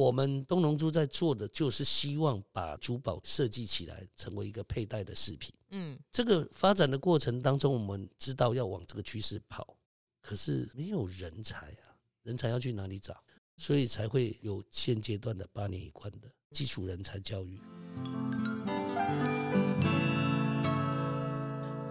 我们东龙珠在做的就是希望把珠宝设计起来，成为一个佩戴的饰品。嗯，这个发展的过程当中，我们知道要往这个趋势跑，可是没有人才啊，人才要去哪里找？所以才会有现阶段的八年一贯的基础人才教育。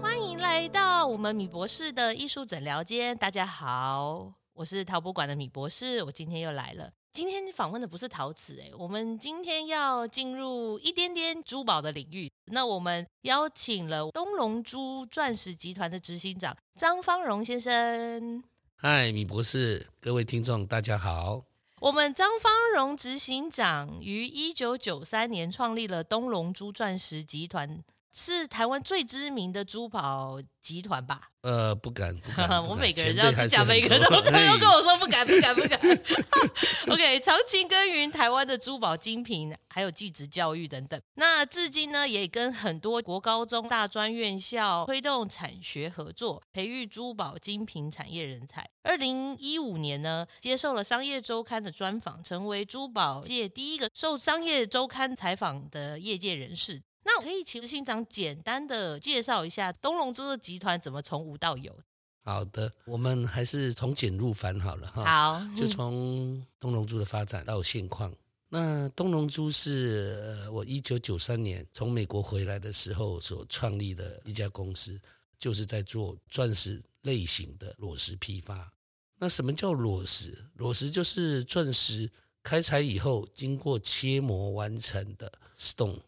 欢迎来到我们米博士的艺术诊疗间，大家好，我是陶博馆的米博士，我今天又来了。今天访问的不是陶瓷，诶，我们今天要进入一点点珠宝的领域。那我们邀请了东龙珠钻石集团的执行长张方荣先生。嗨，米博士，各位听众，大家好。我们张方荣执行长于一九九三年创立了东龙珠钻石集团。是台湾最知名的珠宝集团吧？呃，不敢，不敢，不敢我每个人都要讲，每个人都 都跟我说不敢，不敢，不敢。OK，长期耕耘台湾的珠宝精品，还有技职教育等等。那至今呢，也跟很多国高中、大专院校推动产学合作，培育珠宝精品产业人才。二零一五年呢，接受了商业周刊的专访，成为珠宝界第一个受商业周刊采访的业界人士。那我可以请执行长简单的介绍一下东龙珠的集团怎么从无到有。好的，我们还是从简入繁好了哈。好，就从东龙珠的发展到现况。那东龙珠是我一九九三年从美国回来的时候所创立的一家公司，就是在做钻石类型的裸石批发。那什么叫裸石？裸石就是钻石开采以后经过切磨完成的 stone。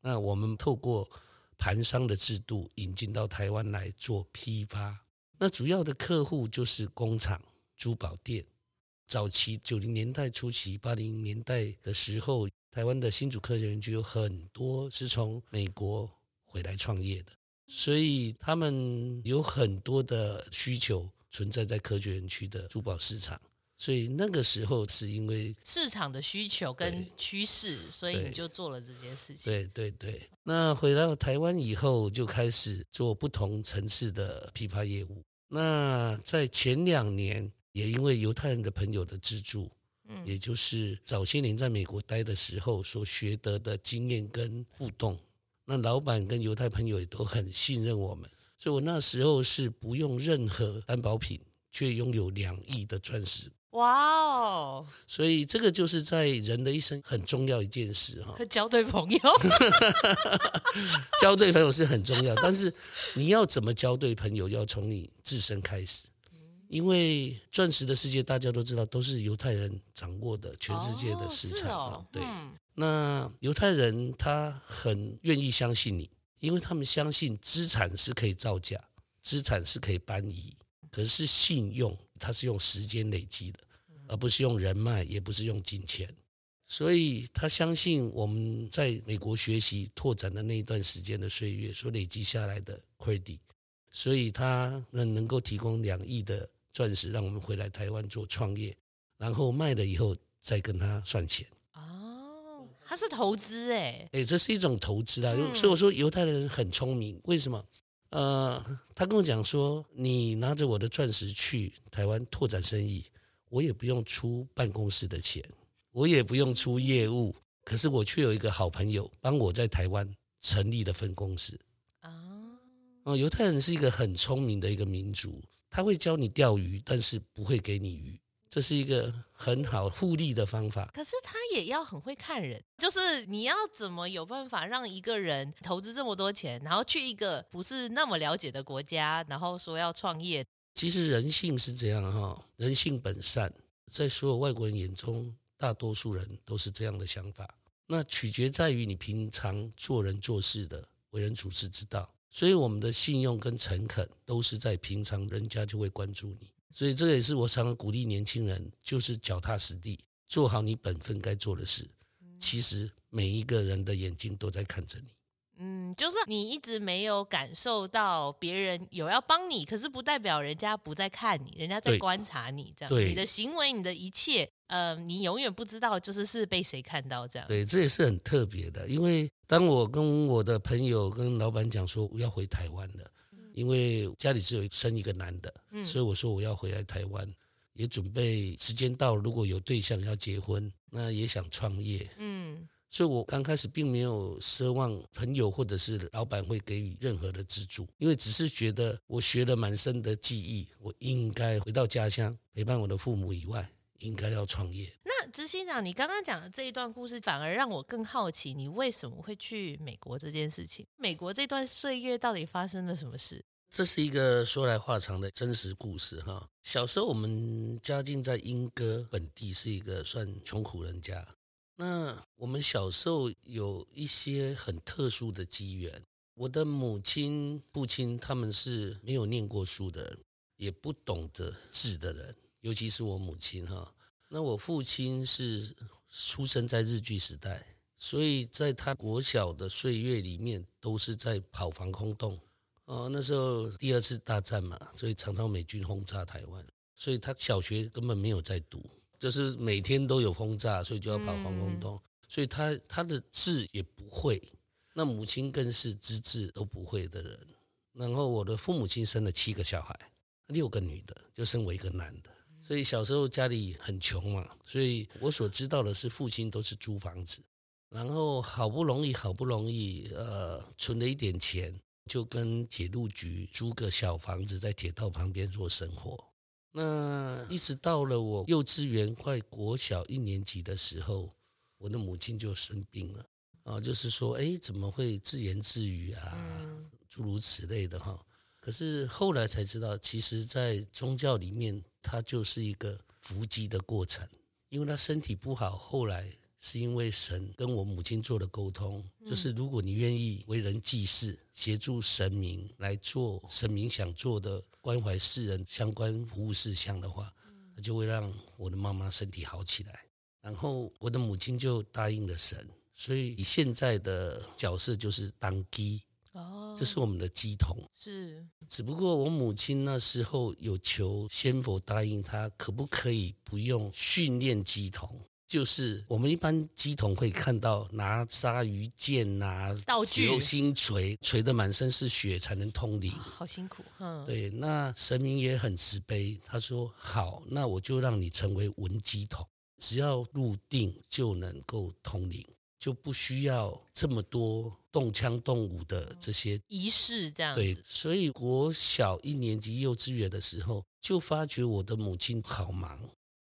那我们透过盘商的制度引进到台湾来做批发，那主要的客户就是工厂、珠宝店。早期九零年代初期、八零年代的时候，台湾的新竹科学园区有很多是从美国回来创业的，所以他们有很多的需求存在在科学园区的珠宝市场。所以那个时候是因为市场的需求跟趋势，所以你就做了这件事情。对对对。那回到台湾以后，就开始做不同层次的批发业务。那在前两年，也因为犹太人的朋友的资助，嗯，也就是早些年在美国待的时候所学得的经验跟互动，那老板跟犹太朋友也都很信任我们，所以我那时候是不用任何担保品，却拥有两亿的钻石。哇哦！所以这个就是在人的一生很重要一件事哈。交对朋友，交对朋友是很重要，但是你要怎么交对朋友，要从你自身开始。因为钻石的世界大家都知道，都是犹太人掌握的全世界的市场啊。对，那犹太人他很愿意相信你，因为他们相信资产是可以造假，资产是可以搬移，可是信用。它是用时间累积的，而不是用人脉，也不是用金钱，所以他相信我们在美国学习拓展的那一段时间的岁月所累积下来的 credit，所以他能能够提供两亿的钻石让我们回来台湾做创业，然后卖了以后再跟他算钱。哦，他是投资哎，哎，这是一种投资啊，所以我说犹太人很聪明，为什么？呃，他跟我讲说，你拿着我的钻石去台湾拓展生意，我也不用出办公室的钱，我也不用出业务，可是我却有一个好朋友帮我在台湾成立了分公司。啊，哦，犹太人是一个很聪明的一个民族，他会教你钓鱼，但是不会给你鱼。这是一个很好互利的方法，可是他也要很会看人，就是你要怎么有办法让一个人投资这么多钱，然后去一个不是那么了解的国家，然后说要创业。其实人性是这样哈，人性本善，在所有外国人眼中，大多数人都是这样的想法。那取决在于你平常做人做事的为人处事之道，所以我们的信用跟诚恳都是在平常，人家就会关注你。所以这个也是我常常鼓励年轻人，就是脚踏实地，做好你本分该做的事。其实每一个人的眼睛都在看着你。嗯，就是你一直没有感受到别人有要帮你，可是不代表人家不在看你，人家在观察你这样。对，你的行为，你的一切，呃，你永远不知道就是是被谁看到这样。对，这也是很特别的，因为当我跟我的朋友跟老板讲说我要回台湾了。因为家里只有生一个男的，所以我说我要回来台湾，也准备时间到，如果有对象要结婚，那也想创业。嗯，所以我刚开始并没有奢望朋友或者是老板会给予任何的资助，因为只是觉得我学了满身的技艺，我应该回到家乡陪伴我的父母以外，应该要创业。那执行长，你刚刚讲的这一段故事，反而让我更好奇，你为什么会去美国这件事情？美国这段岁月到底发生了什么事？这是一个说来话长的真实故事哈。小时候我们家境在莺歌本地是一个算穷苦人家。那我们小时候有一些很特殊的机缘。我的母亲、父亲他们是没有念过书的人，也不懂得字的人，尤其是我母亲哈。那我父亲是出生在日据时代，所以在他国小的岁月里面都是在跑防空洞。哦，那时候第二次大战嘛，所以常常美军轰炸台湾，所以他小学根本没有在读，就是每天都有轰炸，所以就要跑防空洞，所以他他的字也不会。那母亲更是只字都不会的人。然后我的父母亲生了七个小孩，六个女的，就生我一个男的，所以小时候家里很穷嘛，所以我所知道的是父亲都是租房子，然后好不容易好不容易呃存了一点钱。就跟铁路局租个小房子，在铁道旁边做生活。那一直到了我幼稚园快国小一年级的时候，我的母亲就生病了啊，就是说，哎，怎么会自言自语啊，诸如此类的哈。可是后来才知道，其实，在宗教里面，它就是一个伏击的过程，因为他身体不好，后来。是因为神跟我母亲做了沟通，就是如果你愿意为人济世，协助神明来做神明想做的关怀世人相关服务事项的话，那就会让我的妈妈身体好起来。然后我的母亲就答应了神，所以你现在的角色就是当鸡哦，这是我们的鸡童。是，只不过我母亲那时候有求仙佛答应她，可不可以不用训练鸡童？就是我们一般乩童会看到拿鲨鱼剑啊，道具、流星锤，锤得满身是血才能通灵，好辛苦。嗯，对，那神明也很慈悲，他说好，那我就让你成为文乩童，只要入定就能够通灵，就不需要这么多动枪动武的这些仪式，这样子。对，所以国小一年级幼稚园的时候，就发觉我的母亲好忙。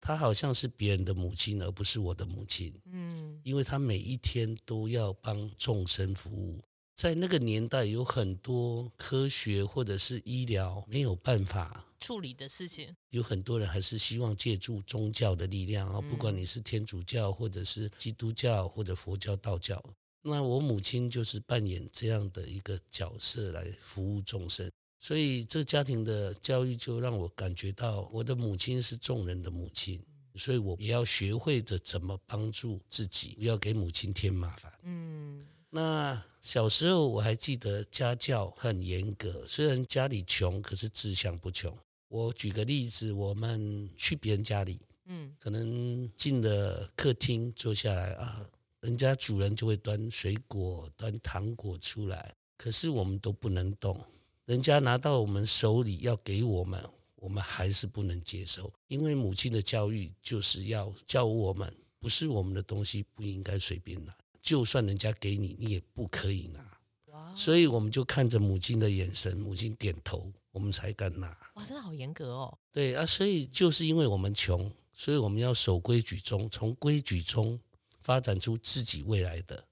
她好像是别人的母亲，而不是我的母亲。嗯，因为她每一天都要帮众生服务，在那个年代有很多科学或者是医疗没有办法处理的事情，有很多人还是希望借助宗教的力量啊，不管你是天主教或者是基督教或者佛教、道教，那我母亲就是扮演这样的一个角色来服务众生。所以，这个家庭的教育就让我感觉到，我的母亲是众人的母亲，所以我也要学会着怎么帮助自己，不要给母亲添麻烦。嗯，那小时候我还记得家教很严格，虽然家里穷，可是志向不穷。我举个例子，我们去别人家里，嗯，可能进了客厅坐下来啊，人家主人就会端水果、端糖果出来，可是我们都不能动。人家拿到我们手里要给我们，我们还是不能接受，因为母亲的教育就是要教我们，不是我们的东西不应该随便拿，就算人家给你，你也不可以拿。哇！所以我们就看着母亲的眼神，母亲点头，我们才敢拿。哇，真的好严格哦。对啊，所以就是因为我们穷，所以我们要守规矩中，从规矩中发展出自己未来的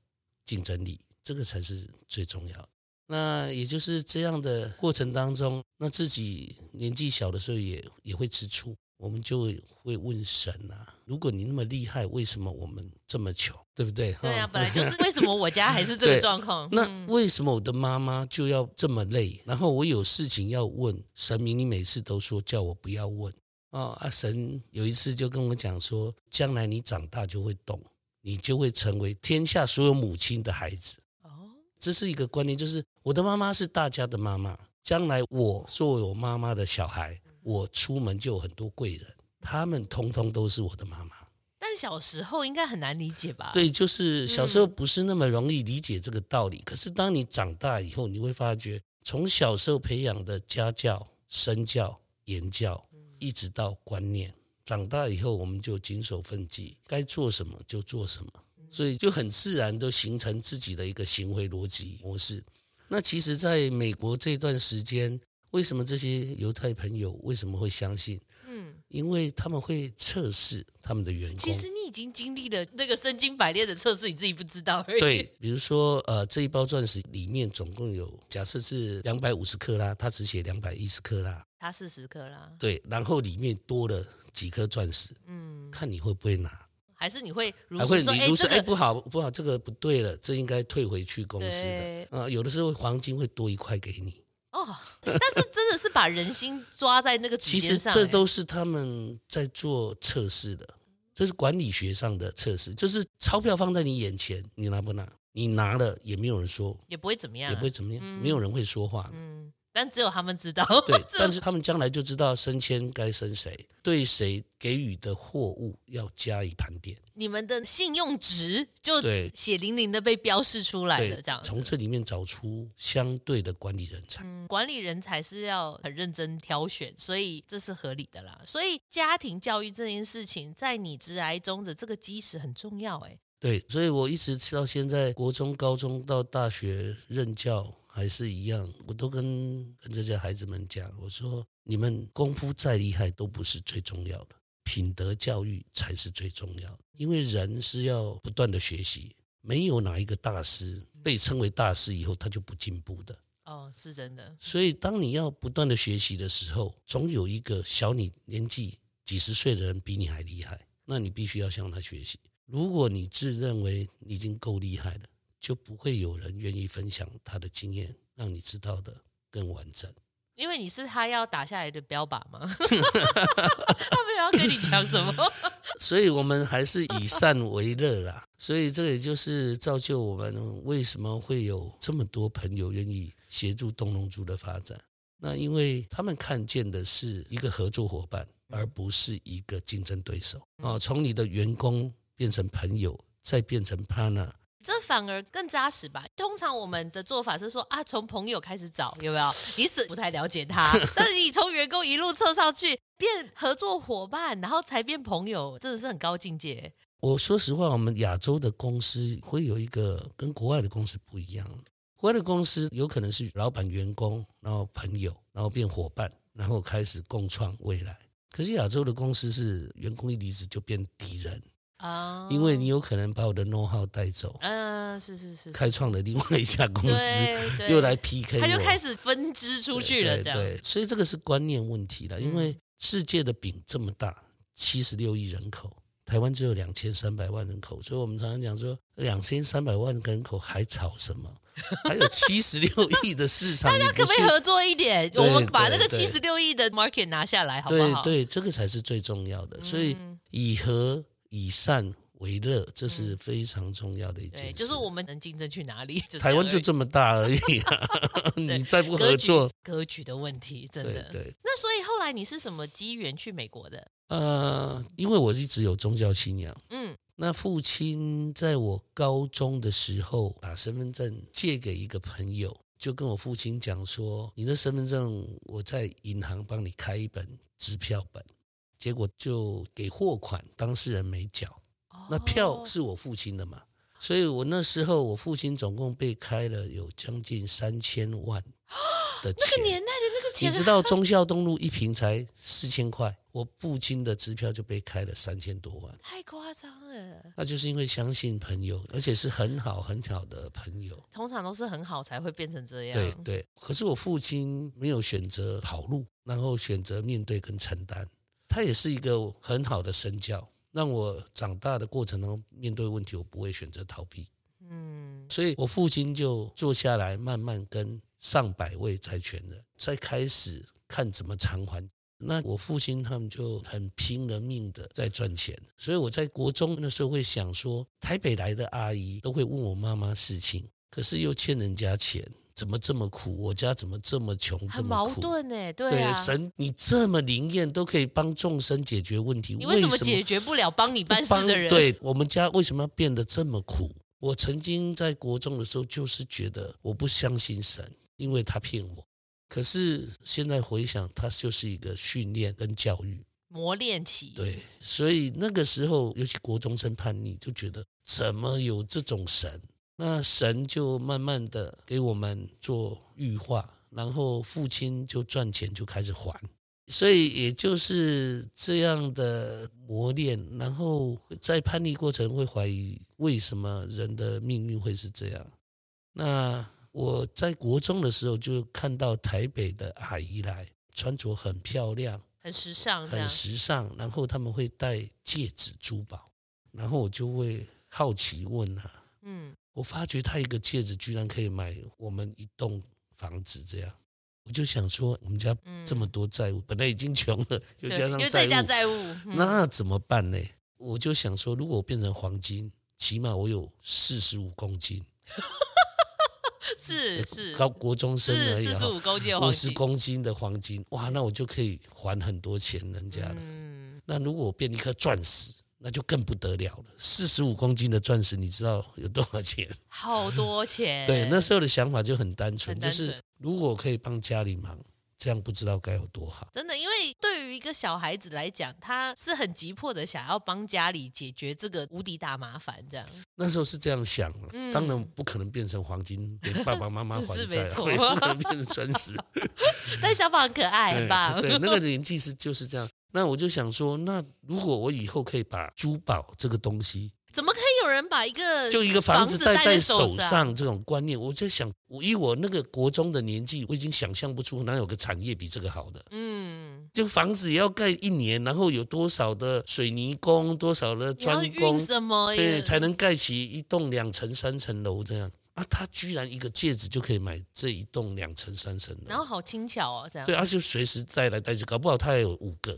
竞争力，这个才是最重要的。那也就是这样的过程当中，那自己年纪小的时候也也会吃醋，我们就会问神啊：如果你那么厉害，为什么我们这么穷？对不对？对啊，本来就是为什么我家还是这个 状况？那为什么我的妈妈就要这么累？然后我有事情要问神明，你每次都说叫我不要问哦，阿，神有一次就跟我讲说，将来你长大就会懂，你就会成为天下所有母亲的孩子。这是一个观念，就是我的妈妈是大家的妈妈。将来我作为我妈妈的小孩，我出门就有很多贵人，他们通通都是我的妈妈。但小时候应该很难理解吧？对，就是小时候不是那么容易理解这个道理。嗯、可是当你长大以后，你会发觉，从小时候培养的家教、身教、言教，一直到观念，长大以后我们就谨守分际，该做什么就做什么，所以就很自然都形成自己的一个行为逻辑模式。那其实，在美国这段时间，为什么这些犹太朋友为什么会相信？嗯，因为他们会测试他们的员工。其实你已经经历了那个身经百炼的测试，你自己不知道而已。对，比如说，呃，这一包钻石里面总共有，假设是两百五十克拉，他只写两百一十克拉，他四十克拉。对，然后里面多了几颗钻石，嗯，看你会不会拿。还是你会如还会说，你如说，哎、这个，不好不好，这个不对了，这应该退回去公司的。啊、呃，有的时候黄金会多一块给你。哦，但是真的是把人心抓在那个。其实这都是他们在做测试的，这是管理学上的测试，就是钞票放在你眼前，你拿不拿？你拿了也没有人说，也不会怎么样，也不会怎么样，嗯、没有人会说话。嗯。但只有他们知道，对，但是他们将来就知道升迁该升谁，对谁给予的货物要加以盘点。你们的信用值就血淋淋的被标示出来了，这样从这里面找出相对的管理人才。嗯，管理人才是要很认真挑选，所以这是合理的啦。所以家庭教育这件事情，在你职涯中的这个基石很重要，哎。对，所以我一直到现在，国中、高中到大学任教。还是一样，我都跟跟这些孩子们讲，我说你们功夫再厉害都不是最重要的，品德教育才是最重要的。因为人是要不断的学习，没有哪一个大师被称为大师以后他就不进步的。哦，是真的。所以当你要不断的学习的时候，总有一个小你年纪几十岁的人比你还厉害，那你必须要向他学习。如果你自认为你已经够厉害了。就不会有人愿意分享他的经验，让你知道的更完整。因为你是他要打下来的标靶吗？他们要跟你讲什么？所以我们还是以善为乐啦。所以这也就是造就我们为什么会有这么多朋友愿意协助东龙族的发展。那因为他们看见的是一个合作伙伴，而不是一个竞争对手。哦，从你的员工变成朋友，再变成 partner。这反而更扎实吧。通常我们的做法是说啊，从朋友开始找，有没有？你是不太了解他，但是你从员工一路测上去，变合作伙伴，然后才变朋友，真的是很高境界。我说实话，我们亚洲的公司会有一个跟国外的公司不一样。国外的公司有可能是老板、员工，然后朋友，然后变伙伴，然后开始共创未来。可是亚洲的公司是员工一离职就变敌人。啊，因为你有可能把我的 know how 带走，嗯，是是是，开创了另外一家公司，又来 PK，他就开始分支出去了，这样，对，所以这个是观念问题了。因为世界的饼这么大，七十六亿人口，台湾只有两千三百万人口，所以我们常常讲说，两千三百万人口还吵什么？还有七十六亿的市场，大家可不可以合作一点？我们把那个七十六亿的 market 拿下来，好不好？对对，这个才是最重要的。所以以和。以善为乐，这是非常重要的一件事。就是我们能竞争去哪里？台湾就这么大而已啊！你再不合作，格局的问题，真的。对，对。那所以后来你是什么机缘去美国的？呃，因为我一直有宗教信仰。嗯。那父亲在我高中的时候把身份证借给一个朋友，就跟我父亲讲说：“你的身份证，我在银行帮你开一本支票本。”结果就给货款，当事人没缴，那票是我父亲的嘛，所以我那时候我父亲总共被开了有将近三千万的钱。那个年代的那个钱，你知道忠孝东路一平才四千块，我父亲的支票就被开了三千多万，太夸张了。那就是因为相信朋友，而且是很好很好的朋友，通常都是很好才会变成这样。对对，可是我父亲没有选择跑路，然后选择面对跟承担。他也是一个很好的身教，让我长大的过程中面对问题，我不会选择逃避。嗯，所以我父亲就坐下来，慢慢跟上百位债权人，再开始看怎么偿还。那我父亲他们就很拼了命的在赚钱，所以我在国中的时候会想说，台北来的阿姨都会问我妈妈事情，可是又欠人家钱。怎么这么苦？我家怎么这么穷？这么苦？很矛盾呢？对啊，对，神，你这么灵验，都可以帮众生解决问题，你为什么解决不了帮你办事的人？对，我们家为什么要变得这么苦？我曾经在国中的时候，就是觉得我不相信神，因为他骗我。可是现在回想，他就是一个训练跟教育。磨练期。对，所以那个时候，尤其国中生叛逆，就觉得怎么有这种神？那神就慢慢的给我们做预化，然后父亲就赚钱就开始还。所以也就是这样的磨练，然后在叛逆过程会怀疑为什么人的命运会是这样。那我在国中的时候就看到台北的阿姨来，穿着很漂亮，很时尚，很时尚，然后他们会戴戒指珠宝，然后我就会好奇问她，嗯，我发觉他一个戒指居然可以买我们一栋房子这样。我就想说，我们家这么多债务，嗯、本来已经穷了，又加上债务，债务，嗯、那怎么办呢？我就想说，如果我变成黄金，起码我有四十五公斤，是是高国中生而已，四十五公斤，五十公斤的黄金，哇，那我就可以还很多钱人家了。嗯、那如果我变一颗钻石？那就更不得了了，四十五公斤的钻石，你知道有多少钱？好多钱。对，那时候的想法就很单纯，单纯就是如果可以帮家里忙，这样不知道该有多好。真的，因为对于一个小孩子来讲，他是很急迫的想要帮家里解决这个无敌大麻烦。这样，那时候是这样想，嗯、当然不可能变成黄金给爸爸妈妈还债，是没错，不可能变成钻石。但想法很可爱，很棒。对，那个年纪是就是这样。那我就想说，那如果我以后可以把珠宝这个东西，怎么可以有人把一个就一个房子戴在手上这种观念？我就想，我以我那个国中的年纪，我已经想象不出哪有个产业比这个好的。嗯，就房子也要盖一年，然后有多少的水泥工，多少的砖工，什么对，才能盖起一栋两层、三层楼这样啊？他居然一个戒指就可以买这一栋两层、三层楼，然后好轻巧哦，这样对，而且随时带来带去，搞不好他还有五个。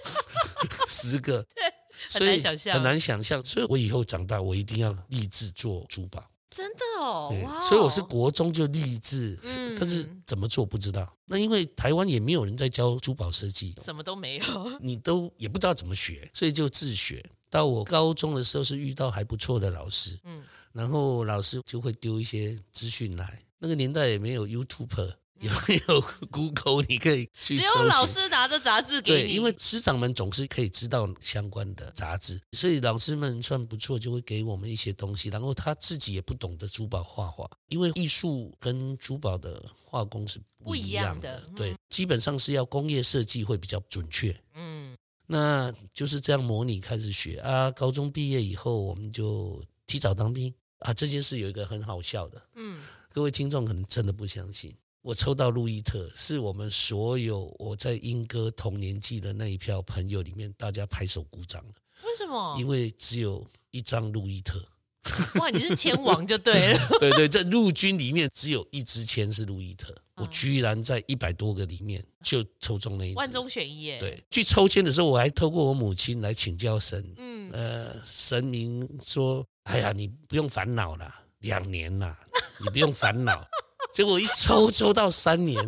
十个，对，很难想象，很难想象。所以我以后长大，我一定要立志做珠宝。真的哦，哇！所以我是国中就立志，嗯，但是怎么做不知道。那因为台湾也没有人在教珠宝设计，什么都没有，你都也不知道怎么学，所以就自学。到我高中的时候是遇到还不错的老师，嗯，然后老师就会丢一些资讯来。那个年代也没有 YouTube。有没有 Google？你可以去。只有老师拿着杂志给你。对，因为师长们总是可以知道相关的杂志，所以老师们算不错，就会给我们一些东西。然后他自己也不懂得珠宝画画，因为艺术跟珠宝的画工是不一样的。样的嗯、对，基本上是要工业设计会比较准确。嗯，那就是这样模拟开始学啊。高中毕业以后，我们就提早当兵啊。这件事有一个很好笑的，嗯，各位听众可能真的不相信。我抽到路易特，是我们所有我在英歌同年纪的那一票朋友里面，大家拍手鼓掌了。为什么？因为只有一张路易特。哇，你是签王就对了。对对，在陆军里面只有一支签是路易特，我居然在一百多个里面就抽中那一支。万中选一耶。对，去抽签的时候，我还透过我母亲来请教神。嗯。呃，神明说：“哎呀，你不用烦恼了，两年了，你不用烦恼。”结果一抽抽到三年，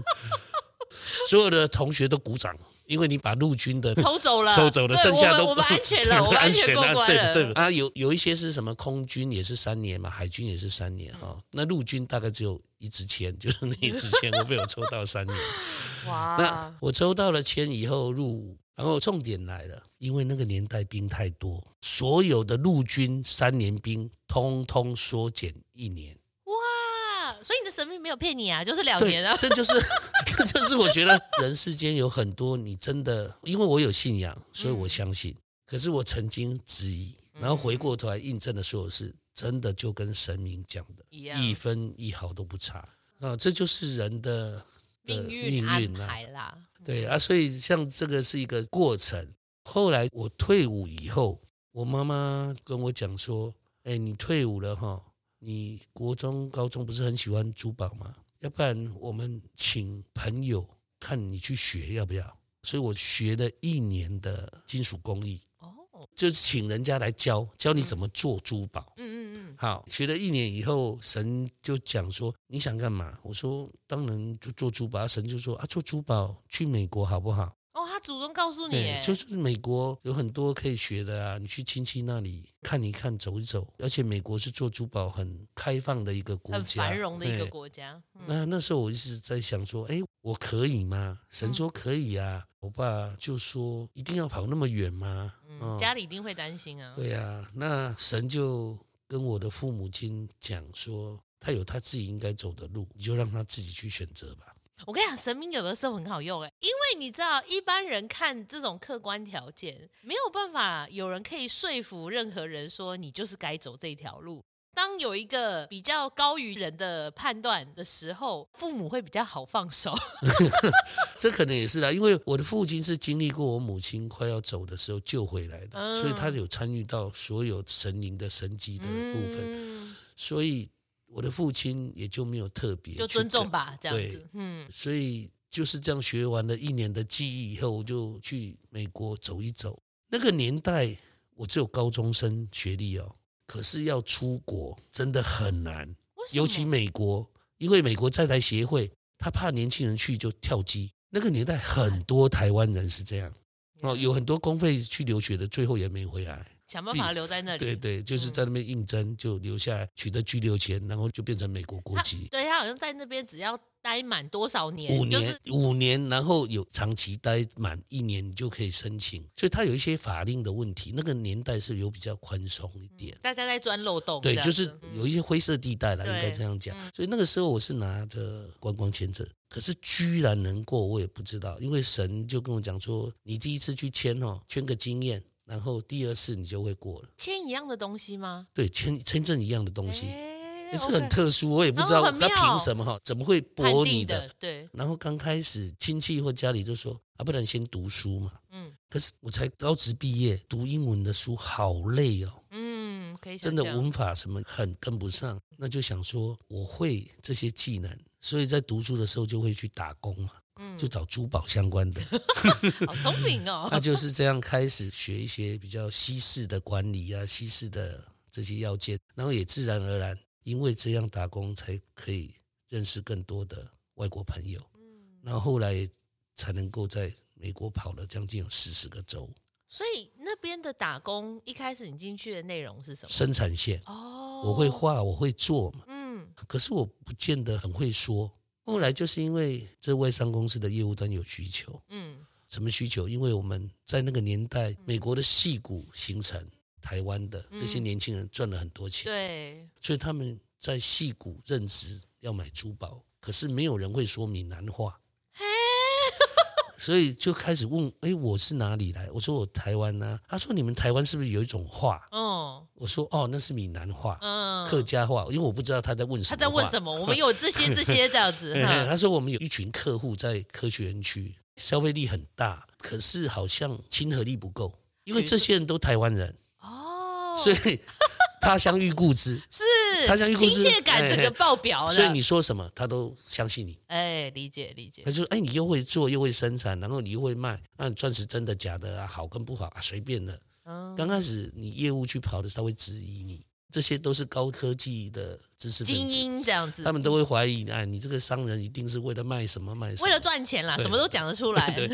所有的同学都鼓掌，因为你把陆军的 抽走了，抽走了，剩下都我们安全了，我们安全过关了。是啊，有有一些是什么空军也是三年嘛，海军也是三年哈。那陆军大概只有一支签，就是那一支签，我被我抽到三年。哇！那我抽到了签以后入伍，然后重点来了，因为那个年代兵太多，所有的陆军三年兵通通缩减一年。所以你的神明没有骗你啊，就是两年啊。这就是，这就是我觉得人世间有很多你真的，因为我有信仰，所以我相信。嗯、可是我曾经质疑，然后回过头来印证了所有事，真的就跟神明讲的一样，一分一毫都不差啊！这就是人的，的命运命运安排啦。对啊，所以像这个是一个过程。后来我退伍以后，我妈妈跟我讲说：“哎，你退伍了哈。”你国中、高中不是很喜欢珠宝吗？要不然我们请朋友看你去学，要不要？所以我学了一年的金属工艺，哦，就是请人家来教教你怎么做珠宝。嗯嗯嗯。好，学了一年以后，神就讲说你想干嘛？我说当然就做珠宝。神就说啊，做珠宝去美国好不好？哦，他他主动告诉你，就是美国有很多可以学的啊，你去亲戚那里看一看，走一走。而且美国是做珠宝很开放的一个国家，很繁荣的一个国家。嗯、那那时候我一直在想说，哎，我可以吗？神说可以啊。嗯、我爸就说，一定要跑那么远吗？嗯，家里一定会担心啊。对啊，那神就跟我的父母亲讲说，他有他自己应该走的路，你就让他自己去选择吧。我跟你讲，神明有的时候很好用哎，因为你知道，一般人看这种客观条件，没有办法有人可以说服任何人说你就是该走这条路。当有一个比较高于人的判断的时候，父母会比较好放手。这可能也是啦，因为我的父亲是经历过我母亲快要走的时候救回来的，嗯、所以他有参与到所有神灵的神迹的部分，嗯、所以。我的父亲也就没有特别，就尊重吧，这样子。嗯，所以就是这样学完了一年的技艺以后，我就去美国走一走。那个年代我只有高中生学历哦，可是要出国真的很难，尤其美国，因为美国在台协会他怕年轻人去就跳机。那个年代很多台湾人是这样哦，有很多公费去留学的，最后也没回来。想办法留在那里，对对，就是在那边应征，嗯、就留下来取得居留权，然后就变成美国国籍。他对他好像在那边只要待满多少年，五年，就是五年，然后有长期待满一年，你就可以申请。所以他有一些法令的问题，那个年代是有比较宽松一点，大家在钻漏洞。对，就是有一些灰色地带了，嗯、应该这样讲。所以那个时候我是拿着观光签证，可是居然能过，我也不知道，因为神就跟我讲说，你第一次去签哦，签个经验。然后第二次你就会过了，签一样的东西吗？对，签签证一样的东西，也、欸、是很特殊，我也不知道他凭什么哈，怎么会驳你的？的对。然后刚开始亲戚或家里就说啊，不然先读书嘛。嗯。可是我才高职毕业，读英文的书好累哦。嗯，可以。真的文法什么很跟不上，那就想说我会这些技能，所以在读书的时候就会去打工嘛。嗯，就找珠宝相关的，好聪明哦。他就是这样开始学一些比较西式的管理啊，西式的这些要件，然后也自然而然，因为这样打工才可以认识更多的外国朋友。嗯，然后后来才能够在美国跑了将近有四十个州。所以那边的打工一开始你进去的内容是什么？生产线哦，我会画，我会做嘛。嗯，可是我不见得很会说。后来就是因为这外商公司的业务端有需求，嗯，什么需求？因为我们在那个年代，美国的戏骨形成，台湾的这些年轻人赚了很多钱，对，所以他们在戏骨任职要买珠宝，可是没有人会说闽南话。所以就开始问，哎，我是哪里来？我说我台湾呢、啊。他说你们台湾是不是有一种话？哦，我说哦，那是闽南话，嗯，客家话。因为我不知道他在问什么。他在问什么？我们有这些这些这样子。他说我们有一群客户在科学园区，消费力很大，可是好像亲和力不够，因为这些人都台湾人。哦，所以。他相遇故知，是他相遇故知，亲切感整个爆表了。所以你说什么，他都相信你。哎，理解理解。他就说：“哎，你又会做，又会生产，然后你又会卖，那钻石真的假的啊？好跟不好啊？随便的。嗯，刚开始你业务去跑的时候，他会质疑你，这些都是高科技的知识，精英这样子，他们都会怀疑，哎，你这个商人一定是为了卖什么卖什么，为了赚钱啦，什么都讲得出来。对。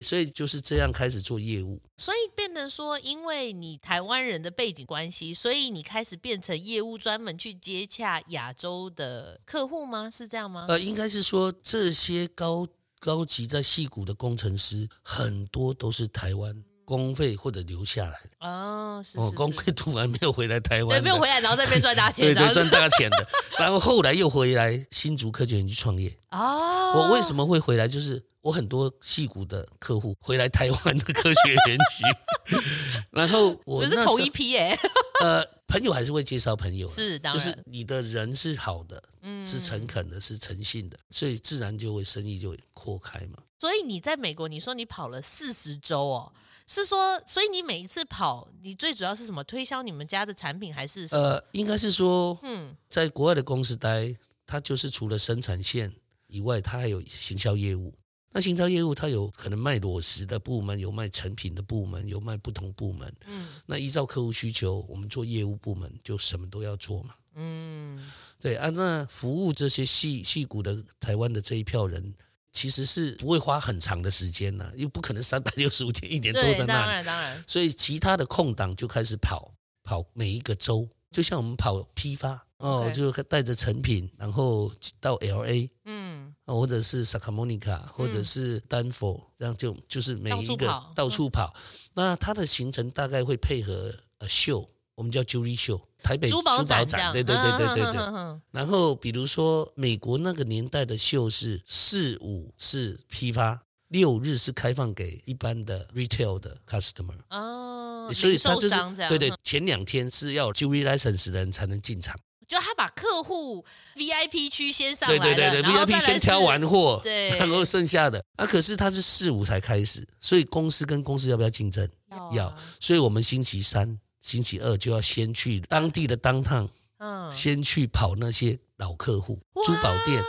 所以就是这样开始做业务，所以变成说，因为你台湾人的背景关系，所以你开始变成业务，专门去接洽亚洲的客户吗？是这样吗？呃，应该是说这些高高级在戏谷的工程师，很多都是台湾。公费或者留下来的哦，是，哦，公费读完没有回来台湾，对，没有回来，然后在那边赚大钱，对对，赚大钱的，然后后来又回来新竹科技园区创业。哦，我为什么会回来？就是我很多戏骨的客户回来台湾的科学园区，然后我是同一批耶。呃，朋友还是会介绍朋友，是，当然，就是你的人是好的，嗯，是诚恳的，是诚信的，所以自然就会生意就会扩开嘛。所以你在美国，你说你跑了四十周哦。是说，所以你每一次跑，你最主要是什么？推销你们家的产品，还是什么？呃，应该是说，嗯，在国外的公司待，它就是除了生产线以外，它还有行销业务。那行销业务，它有可能卖裸石的部门，有卖成品的部门，有卖不同部门。嗯，那依照客户需求，我们做业务部门就什么都要做嘛。嗯，对啊，那服务这些矽矽谷的台湾的这一票人。其实是不会花很长的时间呢，又不可能三百六十五天一年都在那里。当然当然。所以其他的空档就开始跑跑每一个州，就像我们跑批发。哦，就带着成品，然后到 L A，嗯，或者是萨卡莫尼卡，或者是丹佛，这样就就是每一个到处跑。那它的行程大概会配合呃秀，我们叫 Jewelry Show，台北珠宝展，对对对对对对。然后比如说美国那个年代的秀是四五是批发，六日是开放给一般的 retail 的 customer。哦，所以他就是对对，前两天是要 Jewelry License 的人才能进场。就他把客户 VIP 区先上对对对对，VIP 先挑完货，对，然后剩下的啊，可是他是四五才开始，所以公司跟公司要不要竞争？要，啊、要，所以我们星期三、星期二就要先去当地的 downtown，嗯，先去跑那些老客户珠宝店。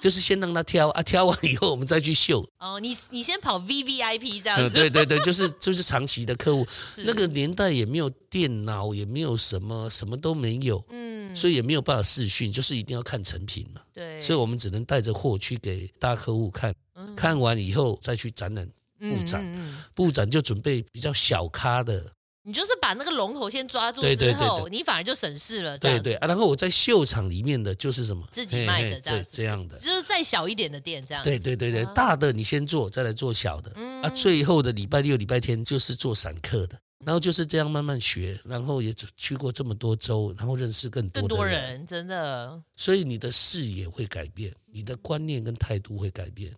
就是先让他挑啊，挑完以后我们再去秀。哦，你你先跑 V V I P 这样子。对对对，就是就是长期的客户。那个年代也没有电脑，也没有什么，什么都没有。嗯。所以也没有办法视讯，就是一定要看成品嘛。对。所以我们只能带着货去给大客户看，看完以后再去展览布展。布展就准备比较小咖的。你就是把那个龙头先抓住之后，你反而就省事了。对对啊，然后我在秀场里面的就是什么自己卖的这样这样的，就是再小一点的店这样。对对对对，大的你先做，再来做小的。嗯啊，最后的礼拜六、礼拜天就是做散客的，然后就是这样慢慢学，然后也去过这么多州，然后认识更多更多人，真的。所以你的视野会改变，你的观念跟态度会改变。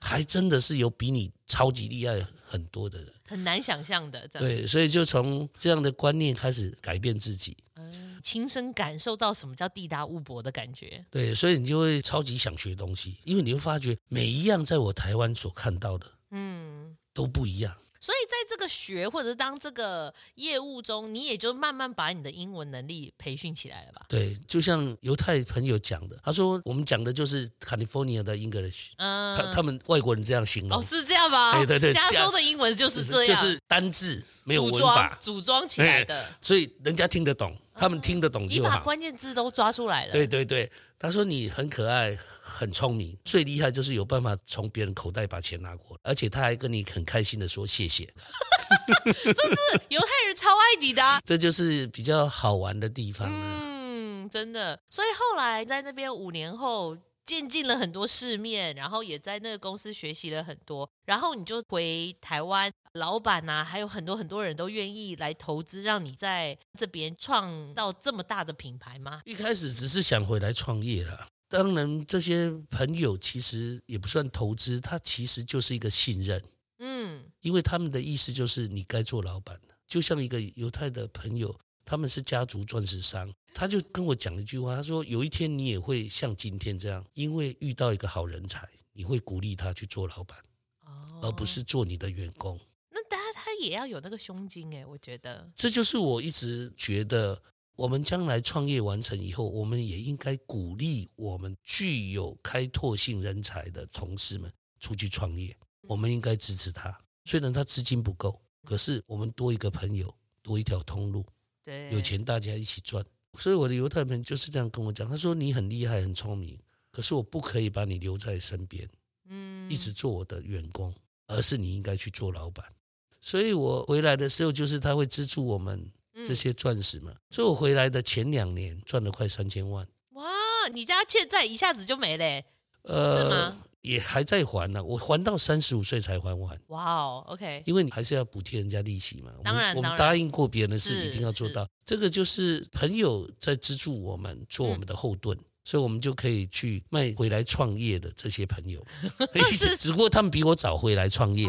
还真的是有比你超级厉害很多的人，很难想象的。对，所以就从这样的观念开始改变自己，嗯，亲身感受到什么叫地大物博的感觉。对，所以你就会超级想学东西，因为你会发觉每一样在我台湾所看到的，嗯，都不一样。所以在这个学或者是当这个业务中，你也就慢慢把你的英文能力培训起来了吧？对，就像犹太朋友讲的，他说我们讲的就是 California 的 English，嗯，他他们外国人这样形容，哦，是这样吧？对对对，加州的英文就是这样，就是单字没有文法组装，组装起来的，所以人家听得懂，他们听得懂就好。你把关键字都抓出来了。对对对，他说你很可爱。很聪明，最厉害就是有办法从别人口袋把钱拿过来，而且他还跟你很开心的说谢谢。这是犹太人超爱你的，这就是比较好玩的地方。嗯，真的。所以后来在那边五年后，见尽了很多世面，然后也在那个公司学习了很多，然后你就回台湾，老板呐、啊，还有很多很多人都愿意来投资，让你在这边创造这么大的品牌吗？一开始只是想回来创业了。当然，这些朋友其实也不算投资，他其实就是一个信任。嗯，因为他们的意思就是你该做老板，就像一个犹太的朋友，他们是家族钻石商，他就跟我讲一句话，他说有一天你也会像今天这样，因为遇到一个好人才，你会鼓励他去做老板，哦，而不是做你的员工。那大家他也要有那个胸襟诶，我觉得这就是我一直觉得。我们将来创业完成以后，我们也应该鼓励我们具有开拓性人才的同事们出去创业。我们应该支持他，虽然他资金不够，可是我们多一个朋友，多一条通路，对，有钱大家一起赚。所以我的犹太朋友就是这样跟我讲，他说你很厉害，很聪明，可是我不可以把你留在身边，嗯，一直做我的员工，而是你应该去做老板。所以我回来的时候，就是他会资助我们。这些钻石嘛，所以我回来的前两年赚了快三千万。哇，你家欠债一下子就没了？呃，是吗？也还在还呢，我还到三十五岁才还完。哇哦，OK，因为你还是要补贴人家利息嘛。当然，我们答应过别人的事一定要做到。这个就是朋友在资助我们，做我们的后盾，所以我们就可以去卖回来创业的这些朋友。只不过他们比我早回来创业。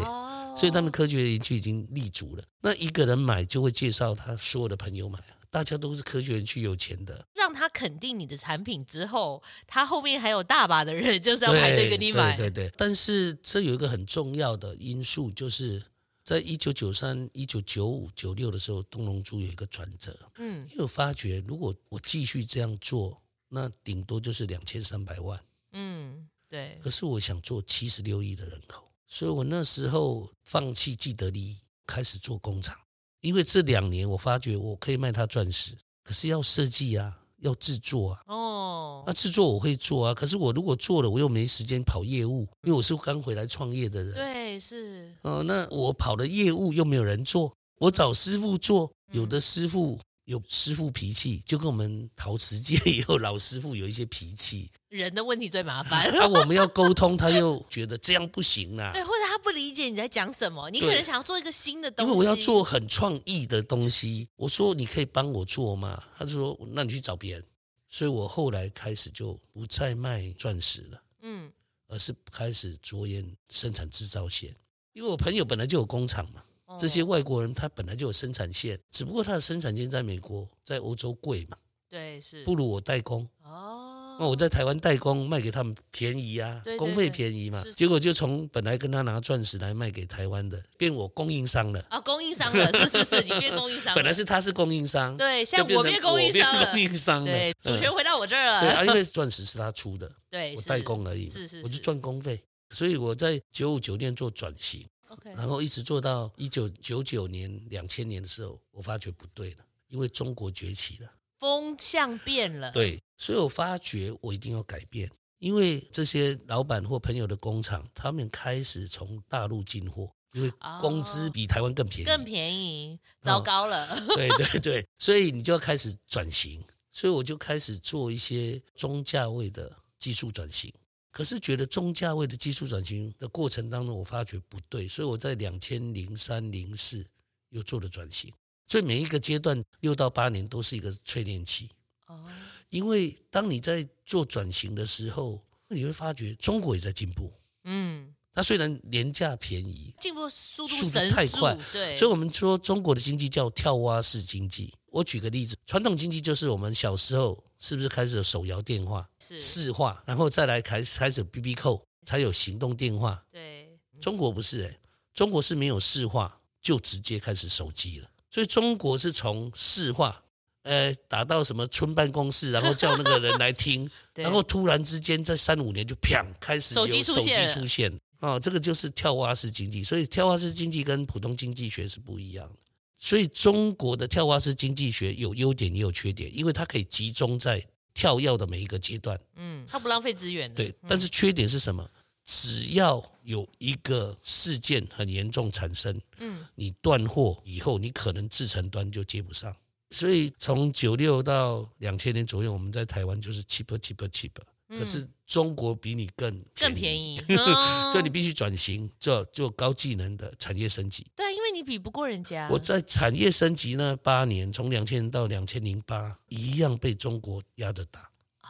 所以他们科学园区已经立足了。那一个人买就会介绍他所有的朋友买，大家都是科学园区有钱的。让他肯定你的产品之后，他后面还有大把的人就是要排队跟你买。对对对。但是这有一个很重要的因素，就是在一九九三、一九九五、九六的时候，东龙珠有一个转折。嗯，因为我发觉如果我继续这样做，那顶多就是两千三百万。嗯，对。可是我想做七十六亿的人口。所以我那时候放弃既得利益，开始做工厂。因为这两年我发觉我可以卖他钻石，可是要设计啊，要制作啊。哦，那制作我会做啊，可是我如果做了，我又没时间跑业务，因为我是刚回来创业的人。对，是。哦，那我跑的业务又没有人做，我找师傅做，有的师傅。有师傅脾气，就跟我们陶瓷界也有老师傅有一些脾气。人的问题最麻烦。那、啊、我们要沟通，他又觉得这样不行啊。对，或者他不理解你在讲什么，你可能想要做一个新的东西。因为我要做很创意的东西，我说你可以帮我做吗？他就说那你去找别人。所以我后来开始就不再卖钻石了，嗯，而是开始着眼生产制造线，因为我朋友本来就有工厂嘛。这些外国人他本来就有生产线，只不过他的生产线在美国、在欧洲贵嘛，对，是不如我代工哦。那我在台湾代工卖给他们便宜啊，对对对，工费便宜嘛。结果就从本来跟他拿钻石来卖给台湾的，变我供应商了啊、哦，供应商了，是是是，你变供应商了。本来是他是供应商，对，像我变供应商了，供应商了，对，主权回到我这儿了。对啊，因为钻石是他出的，对，我代工而已，是是，是，我就赚工费，所以我在九五酒店做转型。Okay. 然后一直做到一九九九年、两千年的时候，我发觉不对了，因为中国崛起了，风向变了。对，所以我发觉我一定要改变，因为这些老板或朋友的工厂，他们开始从大陆进货，因为工资比台湾更便宜，更便宜，糟糕了。哦、对 对对，所以你就要开始转型，所以我就开始做一些中价位的技术转型。可是觉得中价位的技术转型的过程当中，我发觉不对，所以我在两千零三零四又做了转型。所以每一个阶段六到八年都是一个淬炼期。哦，因为当你在做转型的时候，你会发觉中国也在进步。嗯，它虽然廉价便宜，进步速度速度太快。对，所以我们说中国的经济叫跳蛙式经济。我举个例子，传统经济就是我们小时候。是不是开始有手摇电话？是市话，然后再来开始开始 BB 扣，才有行动电话。对，中国不是诶、欸，中国是没有市话就直接开始手机了。所以中国是从市话，呃，打到什么村办公室，然后叫那个人来听，然后突然之间在三五年就啪开始有手机出现。哦，这个就是跳蛙式经济。所以跳蛙式经济跟普通经济学是不一样的。所以中国的跳蛙式经济学有优点也有缺点，因为它可以集中在跳药的每一个阶段，嗯，它不浪费资源。对，但是缺点是什么？只要有一个事件很严重产生，嗯，你断货以后，你可能制成端就接不上。所以从九六到两千年左右，我们在台湾就是 cheap cheap cheap。可是中国比你更更便宜，所以你必须转型，做做高技能的产业升级。对，因为你比不过人家。我在产业升级那八年，从两千年到两千零八，一样被中国压着打。哦，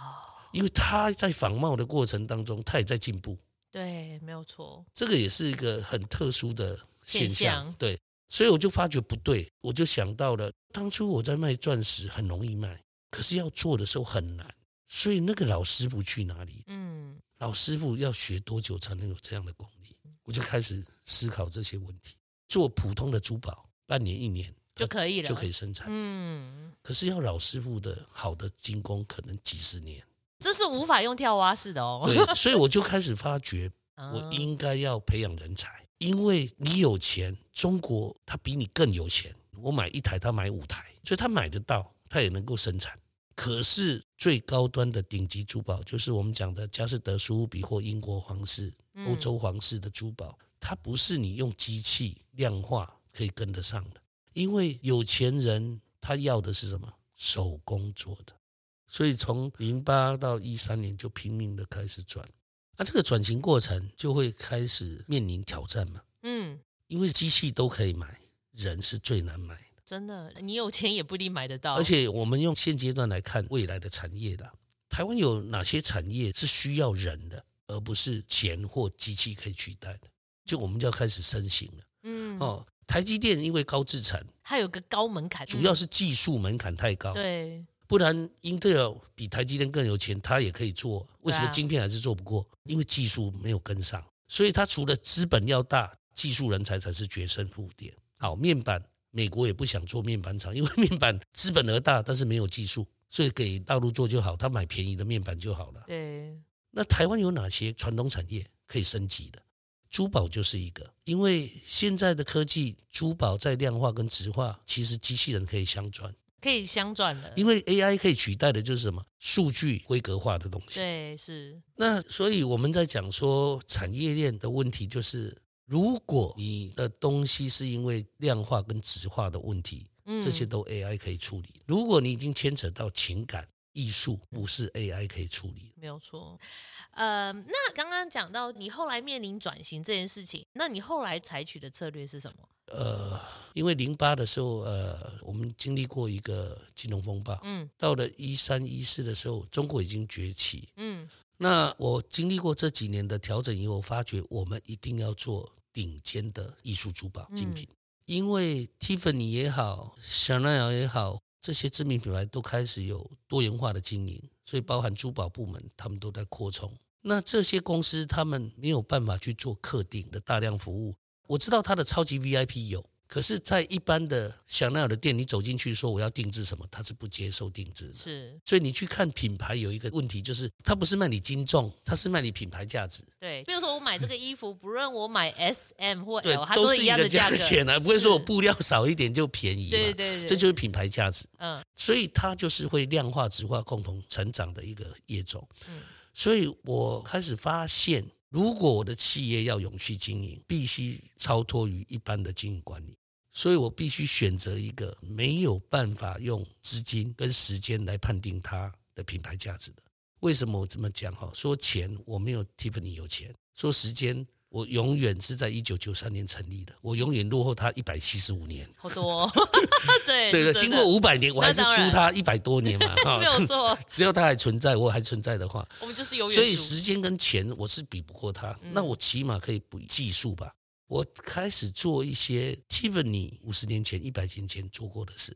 因为他在仿冒的过程当中，他也在进步。对，没有错。这个也是一个很特殊的现象。现象。对，所以我就发觉不对，我就想到了当初我在卖钻石很容易卖，可是要做的时候很难。所以那个老师傅去哪里？嗯，老师傅要学多久才能有这样的功力？我就开始思考这些问题。做普通的珠宝，半年一年就可以了，就可以生产。嗯，可是要老师傅的好的精工，可能几十年。这是无法用跳蛙式的哦。对，所以我就开始发觉，我应该要培养人才，因为你有钱，中国他比你更有钱。我买一台，他买五台，所以他买得到，他也能够生产。可是最高端的顶级珠宝，就是我们讲的佳士得、苏富比或英国皇室、欧洲皇室的珠宝，它不是你用机器量化可以跟得上的。因为有钱人他要的是什么？手工做的。所以从零八到一三年就拼命的开始转，那这个转型过程就会开始面临挑战嘛。嗯，因为机器都可以买，人是最难买。真的，你有钱也不一定买得到。而且我们用现阶段来看未来的产业的，台湾有哪些产业是需要人的，而不是钱或机器可以取代的？就我们就要开始身形了。嗯，哦，台积电因为高制产，它有个高门槛，主要是技术门槛太高。对，不然英特尔比台积电更有钱，它也可以做。为什么晶片还是做不过？因为技术没有跟上。所以它除了资本要大，技术人才才是决胜负点。好，面板。美国也不想做面板厂，因为面板资本额大，但是没有技术，所以给大陆做就好，他买便宜的面板就好了。对。那台湾有哪些传统产业可以升级的？珠宝就是一个，因为现在的科技，珠宝在量化跟质化，其实机器人可以相转。可以相转的。因为 AI 可以取代的就是什么？数据规格化的东西。对，是。那所以我们在讲说产业链的问题，就是如果你的东西是因为量化跟质化的问题，这些都 AI 可以处理。如果你已经牵扯到情感、艺术，不是 AI 可以处理。没有错。呃，那刚刚讲到你后来面临转型这件事情，那你后来采取的策略是什么？呃，因为零八的时候，呃，我们经历过一个金融风暴，嗯，到了一三一四的时候，中国已经崛起，嗯，那我经历过这几年的调整以后，发觉我们一定要做顶尖的艺术珠宝精品，嗯、因为 Tiffany 也好，Chanel 也好，这些知名品牌都开始有多元化的经营，所以包含珠宝部门，他们都在扩充。那这些公司他们没有办法去做客定的大量服务。我知道他的超级 VIP 有，可是，在一般的香奈儿的店，你走进去说我要定制什么，他是不接受定制的。是，所以你去看品牌有一个问题，就是他不是卖你斤重，他是卖你品牌价值。对，比如说我买这个衣服，不论我买 S、M 或 L，它都是一样的价钱啊，不会说我布料少一点就便宜。对，对对对，这就是品牌价值。嗯，所以它就是会量化、质化共同成长的一个业种。嗯，所以我开始发现。如果我的企业要永续经营，必须超脱于一般的经营管理，所以我必须选择一个没有办法用资金跟时间来判定它的品牌价值的。为什么我这么讲？哈，说钱我没有 Tiffany 有钱，说时间。我永远是在一九九三年成立的，我永远落后他一百七十五年，好多、哦，对对的，经过五百年，我还是输他一百多年嘛，哈，没有错。只要他还存在，我还存在的话，我们就是永远。所以时间跟钱，我是比不过他，嗯、那我起码可以比技术吧。我开始做一些 Tiffany 五十年前、一百年前做过的事。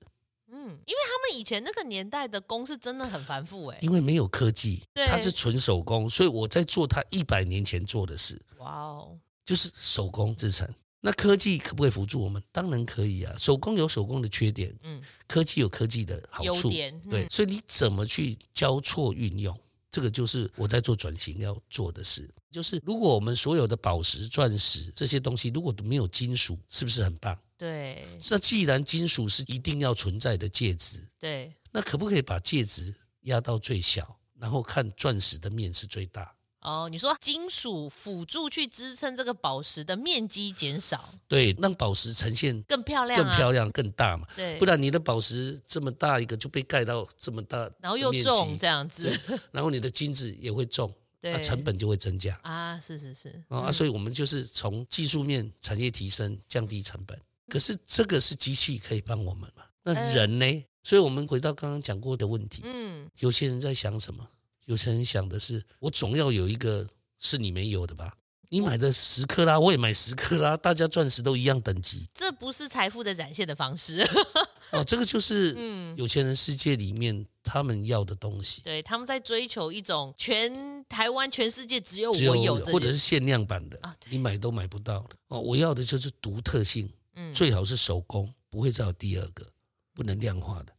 嗯，因为他们以前那个年代的工是真的很繁复哎，因为没有科技，它是纯手工，所以我在做他一百年前做的事。哇哦，就是手工制成。那科技可不可以辅助我们？当然可以啊。手工有手工的缺点，嗯，科技有科技的好处，嗯、对。所以你怎么去交错运用？这个就是我在做转型要做的事。就是如果我们所有的宝石、钻石这些东西如果都没有金属，是不是很棒？对。那既然金属是一定要存在的介质，对，那可不可以把介质压到最小，然后看钻石的面是最大？哦，你说金属辅助去支撑这个宝石的面积减少，对，让宝石呈现更漂亮、更漂亮、更大嘛？对，不然你的宝石这么大一个就被盖到这么大，然后又重这样子，然后你的金子也会重，那成本就会增加啊！是是是，哦、啊，所以我们就是从技术面、产业提升、降低成本。可是这个是机器可以帮我们嘛？那人呢？呃、所以我们回到刚刚讲过的问题，嗯，有些人在想什么？有些人想的是，我总要有一个是你没有的吧？你买的十克拉，我也买十克拉，大家钻石都一样等级。这不是财富的展现的方式。哦，这个就是 嗯有钱人世界里面他们要的东西。对，他们在追求一种全台湾、全世界只有我有，或者是限量版的，你买都买不到的。哦，我要的就是独特性，最好是手工，不会再有第二个，不能量化的。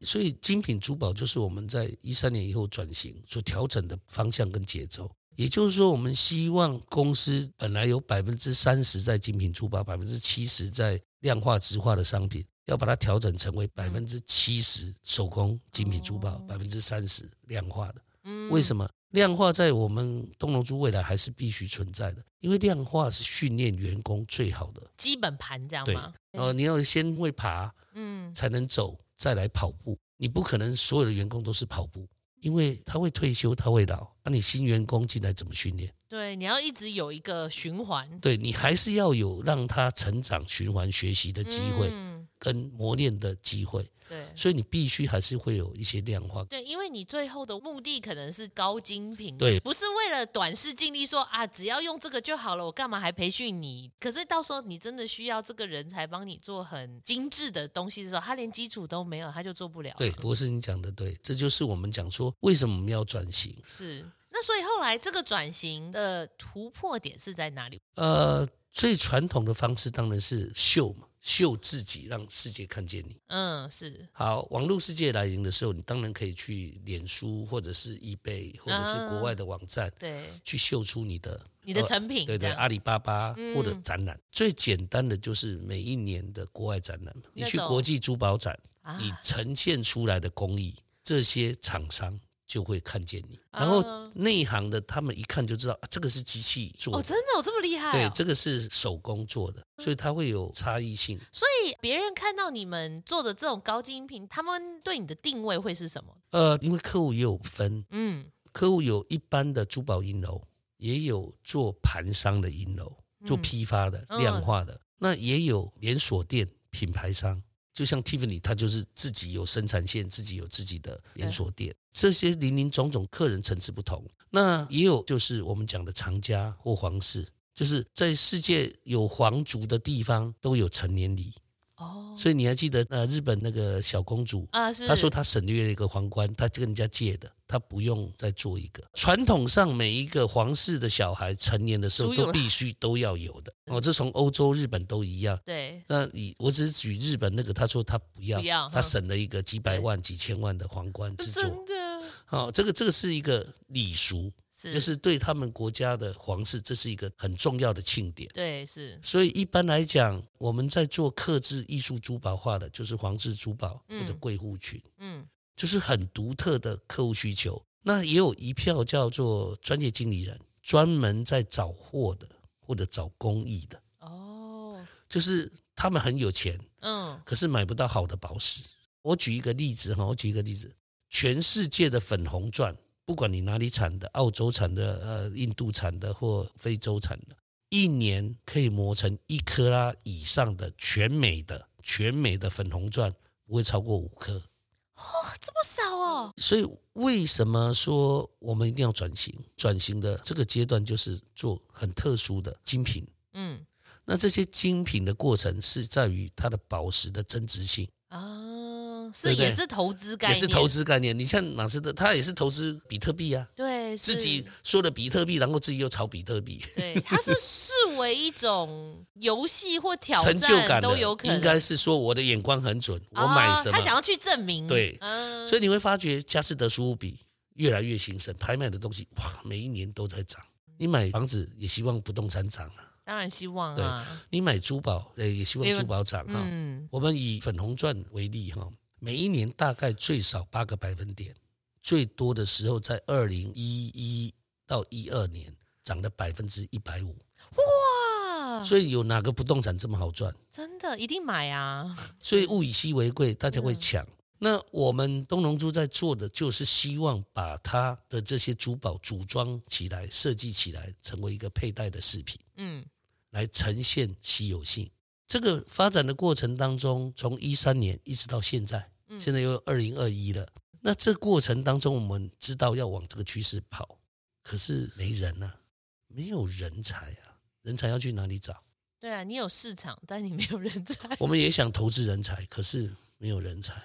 嗯，所以精品珠宝就是我们在一三年以后转型所调整的方向跟节奏。也就是说，我们希望公司本来有百分之三十在精品珠宝，百分之七十在量化质化的商品，要把它调整成为百分之七十手工精品珠宝，百分之三十量化的。嗯，为什么量化在我们东龙珠未来还是必须存在的？因为量化是训练员工最好的基本盘，这样吗？对，呃，你要先会爬，嗯，才能走。再来跑步，你不可能所有的员工都是跑步，因为他会退休，他会老。那、啊、你新员工进来怎么训练？对，你要一直有一个循环。对，你还是要有让他成长、循环学习的机会。嗯跟磨练的机会，对，所以你必须还是会有一些量化。对，因为你最后的目的可能是高精品，对，不是为了短视尽力说啊，只要用这个就好了，我干嘛还培训你？可是到时候你真的需要这个人才帮你做很精致的东西的时候，他连基础都没有，他就做不了。对，博士你讲的对，这就是我们讲说为什么我们要转型。是，那所以后来这个转型的突破点是在哪里？呃，最传统的方式当然是秀嘛。秀自己，让世界看见你。嗯，是。好，网络世界来临的时候，你当然可以去脸书，或者是 eBay，或者是国外的网站，对，去秀出你的你的成品。对对，阿里巴巴或者展览，最简单的就是每一年的国外展览，你去国际珠宝展，你呈现出来的工艺，这些厂商就会看见你。然后内行的他们一看就知道，啊、这个是机器做的。哦，真的有这么厉害、哦？对，这个是手工做的，所以它会有差异性。所以别人看到你们做的这种高精品，他们对你的定位会是什么？呃，因为客户也有分，嗯，客户有一般的珠宝银楼，也有做盘商的银楼，做批发的、嗯、量化的，那也有连锁店品牌商。就像 Tiffany，他就是自己有生产线，自己有自己的连锁店。这些林林总总客人层次不同，那也有就是我们讲的藏家或皇室，就是在世界有皇族的地方都有成年礼。哦，所以你还记得呃，日本那个小公主啊，是她说她省略了一个皇冠，她跟人家借的，她不用再做一个。传统上每一个皇室的小孩成年的时候都必须都要有的，哦，这从欧洲、日本都一样。对，那以我只是举日本那个，他说他不要，不要，他省了一个几百万、几千万的皇冠制作。真的，哦，这个这个是一个礼俗。是就是对他们国家的皇室，这是一个很重要的庆典。对，是。所以一般来讲，我们在做刻制艺术珠宝画的，就是皇室珠宝或者贵妇群，嗯，就是很独特的客户需求。那也有一票叫做专业经理人，专门在找货的或者找工艺的。哦，就是他们很有钱，嗯，可是买不到好的宝石。我举一个例子哈，我举一个例子，全世界的粉红钻。不管你哪里产的，澳洲产的、呃，印度产的或非洲产的，一年可以磨成一克拉以上的全美的全美的粉红钻，不会超过五颗。哦，这么少哦！所以为什么说我们一定要转型？转型的这个阶段就是做很特殊的精品。嗯，那这些精品的过程是在于它的宝石的增值性啊。是也是投资概念，也是投资概念。你像马斯的，他也是投资比特币啊。对，自己说的比特币，然后自己又炒比特币。对，它是视为一种游戏或挑战，成就感都有可能。应该是说我的眼光很准，我买什么，他想要去证明。对，所以你会发觉佳士得苏富比越来越兴盛，拍卖的东西哇，每一年都在涨。你买房子也希望不动产涨啊。当然希望啊。对，你买珠宝，也希望珠宝涨哈。嗯，我们以粉红钻为例哈。每一年大概最少八个百分点，最多的时候在二零一一到一二年涨了百分之一百五，哇！所以有哪个不动产这么好赚？真的一定买啊！所以物以稀为贵，大家会抢。那我们东龙珠在做的就是希望把它的这些珠宝组装起来、设计起来，成为一个佩戴的饰品，嗯，来呈现稀有性。这个发展的过程当中，从一三年一直到现在，现在又二零二一了。那这过程当中，我们知道要往这个趋势跑，可是没人呐、啊，没有人才啊，人才要去哪里找？对啊，你有市场，但你没有人才。我们也想投资人才，可是没有人才，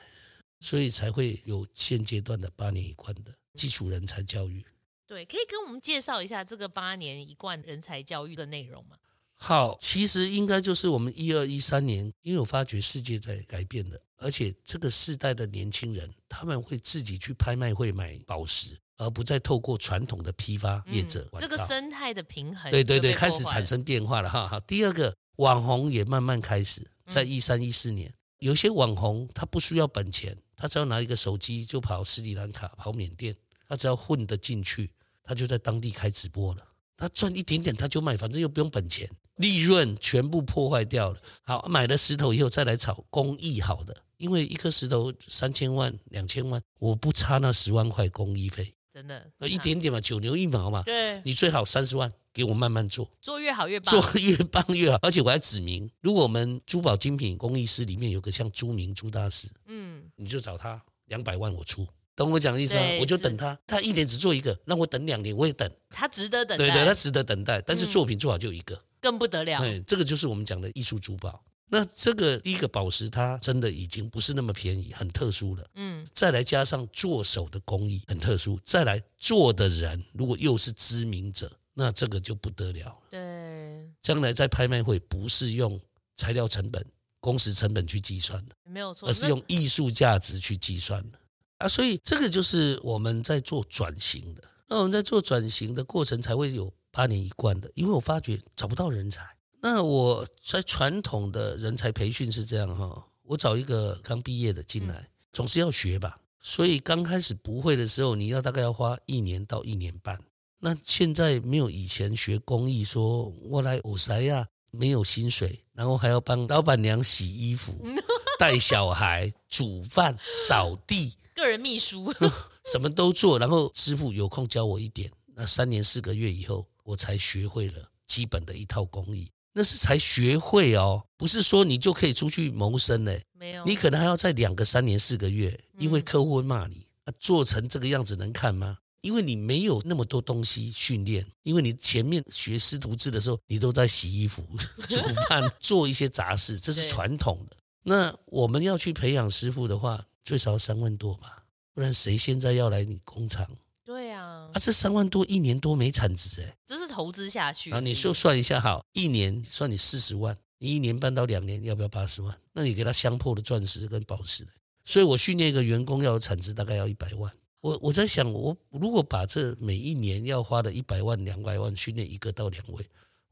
所以才会有现阶段的八年一贯的基础人才教育。对，可以跟我们介绍一下这个八年一贯人才教育的内容吗？好，其实应该就是我们一二一三年，因为我发觉世界在改变的，而且这个世代的年轻人他们会自己去拍卖会买宝石，而不再透过传统的批发业者。嗯，这个生态的平衡，对对对，开始产生变化了哈。好，第二个网红也慢慢开始，在一三一四年，有些网红他不需要本钱，他只要拿一个手机就跑斯里兰卡、跑缅甸，他只要混得进去，他就在当地开直播了。他赚一点点他就卖，反正又不用本钱，利润全部破坏掉了。好，买了石头以后再来炒工艺好的，因为一颗石头三千万、两千万，我不差那十万块工艺费，真的，一点点嘛，九牛一毛嘛。对，你最好三十万给我慢慢做，做越好越棒，做越棒越好。而且我还指明，如果我们珠宝精品工艺师里面有个像朱明朱大师，嗯，你就找他两百万我出。懂我讲的意思吗？我就等他，他一年只做一个，那我等两年我也等。他值得等待，对对，他值得等待。但是作品做好就一个，嗯、更不得了。对，这个就是我们讲的艺术珠宝。那这个第一个宝石，它真的已经不是那么便宜，很特殊了。嗯，再来加上做手的工艺很特殊，再来做的人如果又是知名者，那这个就不得了。对，将来在拍卖会不是用材料成本、工时成本去计算的，没有错，而是用艺术价值去计算的。啊，所以这个就是我们在做转型的。那我们在做转型的过程才会有八年一贯的，因为我发觉找不到人才。那我在传统的人才培训是这样哈，我找一个刚毕业的进来，总是要学吧。所以刚开始不会的时候，你要大概要花一年到一年半。那现在没有以前学工艺，说我来我塞亚，没有薪水，然后还要帮老板娘洗衣服、带小孩、煮饭、扫地，个人秘书，什么都做。然后师傅有空教我一点。那三年四个月以后，我才学会了基本的一套工艺。那是才学会哦，不是说你就可以出去谋生嘞。没有，你可能还要再两个三年四个月，因为客户会骂你，啊，做成这个样子能看吗？因为你没有那么多东西训练，因为你前面学师徒制的时候，你都在洗衣服、煮饭、做一些杂事，这是传统的。那我们要去培养师傅的话，最少三万多吧，不然谁现在要来你工厂？对啊，啊，这三万多一年多没产值哎，这是投资下去啊。你就算一下好，一年算你四十万，你一年半到两年要不要八十万？那你给他相破的钻石跟宝石，所以我训练一个员工要有产值大概要一百万。我我在想，我如果把这每一年要花的一百万两百万训练一个到两位，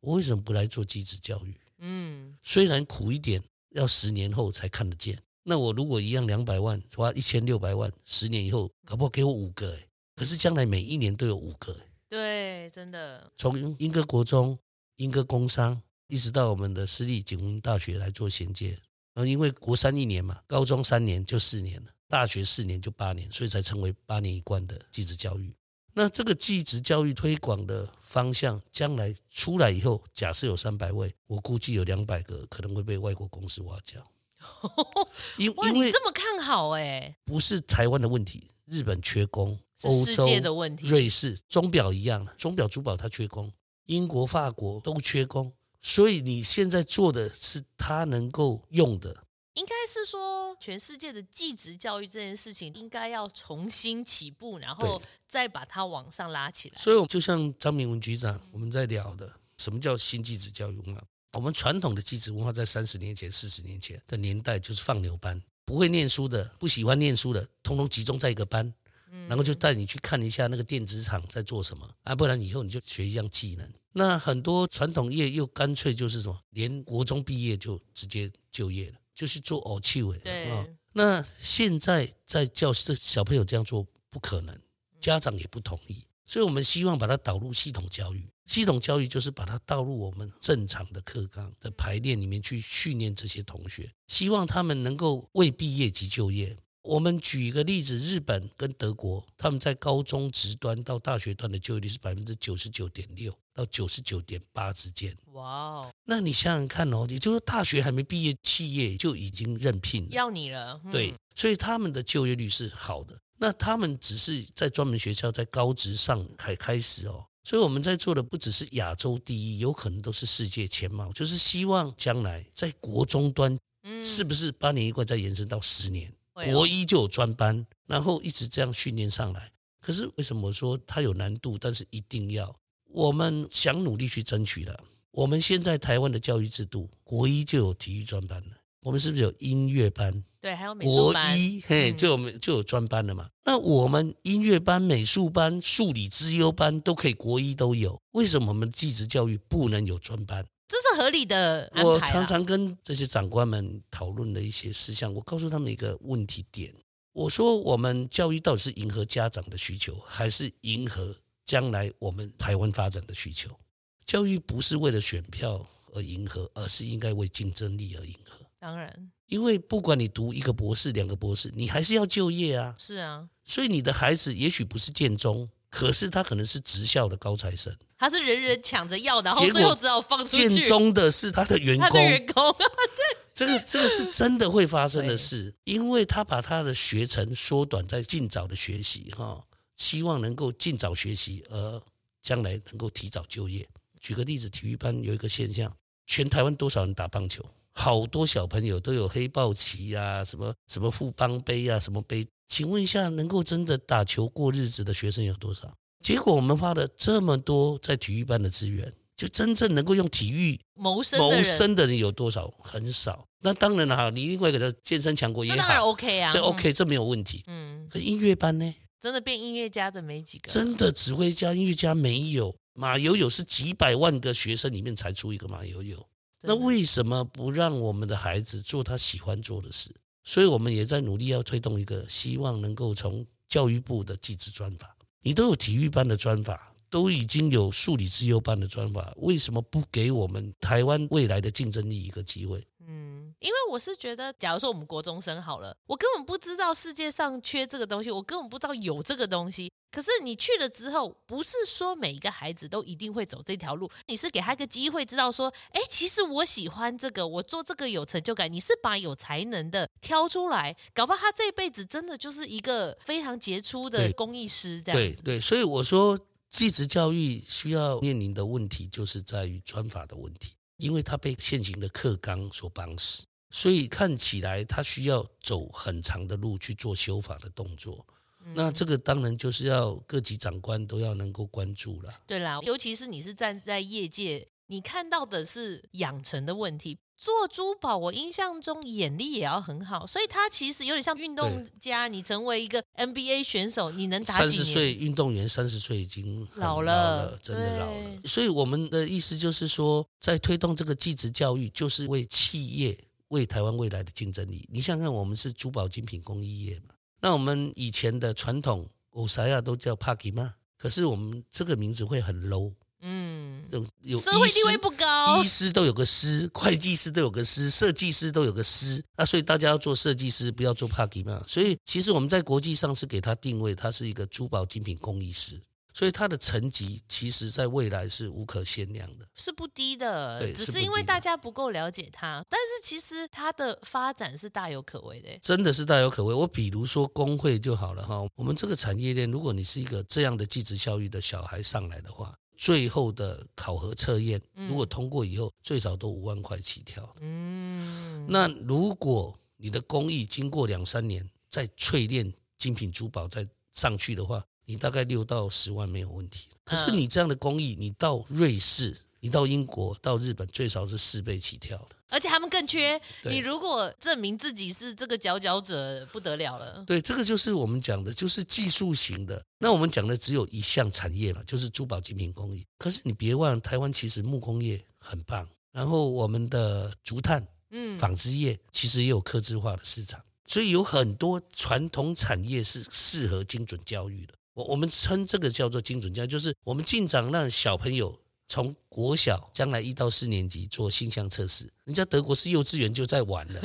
我为什么不来做技职教育？嗯，虽然苦一点，要十年后才看得见。那我如果一样两百万花一千六百万，十年以后搞不好给我五个哎。可是将来每一年都有五个，对，真的。从英歌国中、英歌工商，一直到我们的私立景文大学来做衔接。然后因为国三一年嘛，高中三年就四年了，大学四年就八年，所以才成为八年一贯的技职教育。那这个技职教育推广的方向，将来出来以后，假设有三百位，我估计有两百个可能会被外国公司挖角。因哇，你这么看好哎？不是台湾的问题，日本缺工。世界的问题，瑞士钟表一样，钟表珠宝它缺工，英国、法国都缺工，所以你现在做的是它能够用的。应该是说，全世界的技职教育这件事情应该要重新起步，然后再把它往上拉起来。所以，就像张明文局长我们在聊的，什么叫新技职教育文化？我们传统的技职文化在三十年前、四十年前的年代就是放牛班，不会念书的、不喜欢念书的，通通集中在一个班。然后就带你去看一下那个电子厂在做什么啊，不然以后你就学一样技能。那很多传统业又干脆就是什么，连国中毕业就直接就业了，就是做偶趣味。对。那现在在教室小朋友这样做不可能，家长也不同意，所以我们希望把它导入系统教育。系统教育就是把它导入我们正常的课纲的排练里面去训练这些同学，希望他们能够未毕业即就业。我们举一个例子，日本跟德国，他们在高中职端到大学端的就业率是百分之九十九点六到九十九点八之间。哇哦！那你想想看哦，也就是大学还没毕业，企业就已经任聘了，要你了。嗯、对，所以他们的就业率是好的。那他们只是在专门学校，在高职上才开始哦。所以我们在做的不只是亚洲第一，有可能都是世界前茅，就是希望将来在国中端，是不是八年一贯再延伸到十年？国一就有专班，然后一直这样训练上来。可是为什么说它有难度？但是一定要，我们想努力去争取的。我们现在台湾的教育制度，国一就有体育专班了。我们是不是有音乐班？对，还有美术班。国一嘿就有就有专班了嘛？那我们音乐班、美术班、数理之优班都可以国一都有，为什么我们技职教育不能有专班？这是合理的安排。我常常跟这些长官们讨论的一些事项，我告诉他们一个问题点：我说，我们教育到底是迎合家长的需求，还是迎合将来我们台湾发展的需求？教育不是为了选票而迎合，而是应该为竞争力而迎合。当然，因为不管你读一个博士、两个博士，你还是要就业啊。是啊，所以你的孩子也许不是建中。可是他可能是职校的高材生，他是人人抢着要，然后最后只好放出去。建中的是他的员工，他的员工，对，这个这个是真的会发生的事，因为他把他的学程缩短，在尽早的学习，哈，希望能够尽早学习，而将来能够提早就业。举个例子，体育班有一个现象，全台湾多少人打棒球？好多小朋友都有黑豹旗啊，什么什么富邦杯啊，什么杯。请问一下，能够真的打球过日子的学生有多少？结果我们花了这么多在体育班的资源，就真正能够用体育谋生谋生的人有多少？很少。那当然了哈，你另外一个叫健身强国也好，当然 OK 啊，这 OK，这没有问题。嗯，可音乐班呢？真的变音乐家的没几个，真的指挥家、音乐家没有。马友友是几百万个学生里面才出一个马友友。那为什么不让我们的孩子做他喜欢做的事？所以我们也在努力要推动一个，希望能够从教育部的技职专法，你都有体育班的专法，都已经有数理资优班的专法，为什么不给我们台湾未来的竞争力一个机会？嗯，因为我是觉得，假如说我们国中生好了，我根本不知道世界上缺这个东西，我根本不知道有这个东西。可是你去了之后，不是说每一个孩子都一定会走这条路，你是给他一个机会，知道说，哎，其实我喜欢这个，我做这个有成就感。你是把有才能的挑出来，搞不好他这辈子真的就是一个非常杰出的工艺师。这样对对，所以我说，继职教育需要面临的问题，就是在于专法的问题。因为他被现行的课纲所绑死，所以看起来他需要走很长的路去做修法的动作。嗯、那这个当然就是要各级长官都要能够关注了。对啦，尤其是你是站在业界，你看到的是养成的问题。做珠宝，我印象中眼力也要很好，所以他其实有点像运动家。你成为一个 NBA 选手，你能打？三十岁运动员，三十岁已经老了，老了，真的老了。所以我们的意思就是说，在推动这个技职教育，就是为企业、为台湾未来的竞争力。你想想看，我们是珠宝精品工艺业嘛？那我们以前的传统，欧沙亚都叫帕吉嘛，可是我们这个名字会很 low。嗯，有社会地位不高，医师都有个师，会计师都有个师，设计师都有个师。那所以大家要做设计师，不要做帕吉嘛。所以其实我们在国际上是给他定位，他是一个珠宝精品工艺师。所以它的层级其实在未来是无可限量的，是不低的。对，只是因为大家不够了解他。但是其实它的发展是大有可为的，真的是大有可为。我比如说工会就好了哈，我们这个产业链，如果你是一个这样的技职教育的小孩上来的话。最后的考核测验，如果通过以后，最少都五万块起跳。嗯，那如果你的工艺经过两三年再淬炼精品珠宝再上去的话，你大概六到十万没有问题。可是你这样的工艺，你到瑞士。你到英国、到日本，最少是四倍起跳的，而且他们更缺。你如果证明自己是这个佼佼者，不得了了。对，这个就是我们讲的，就是技术型的。那我们讲的只有一项产业嘛，就是珠宝精品工艺。可是你别忘了，台湾其实木工业很棒，然后我们的竹炭、嗯，纺织业其实也有客制化的市场，所以有很多传统产业是适合精准教育的。我我们称这个叫做精准教育，就是我们尽早让小朋友。从国小将来一到四年级做性向测试，人家德国是幼稚园就在玩了。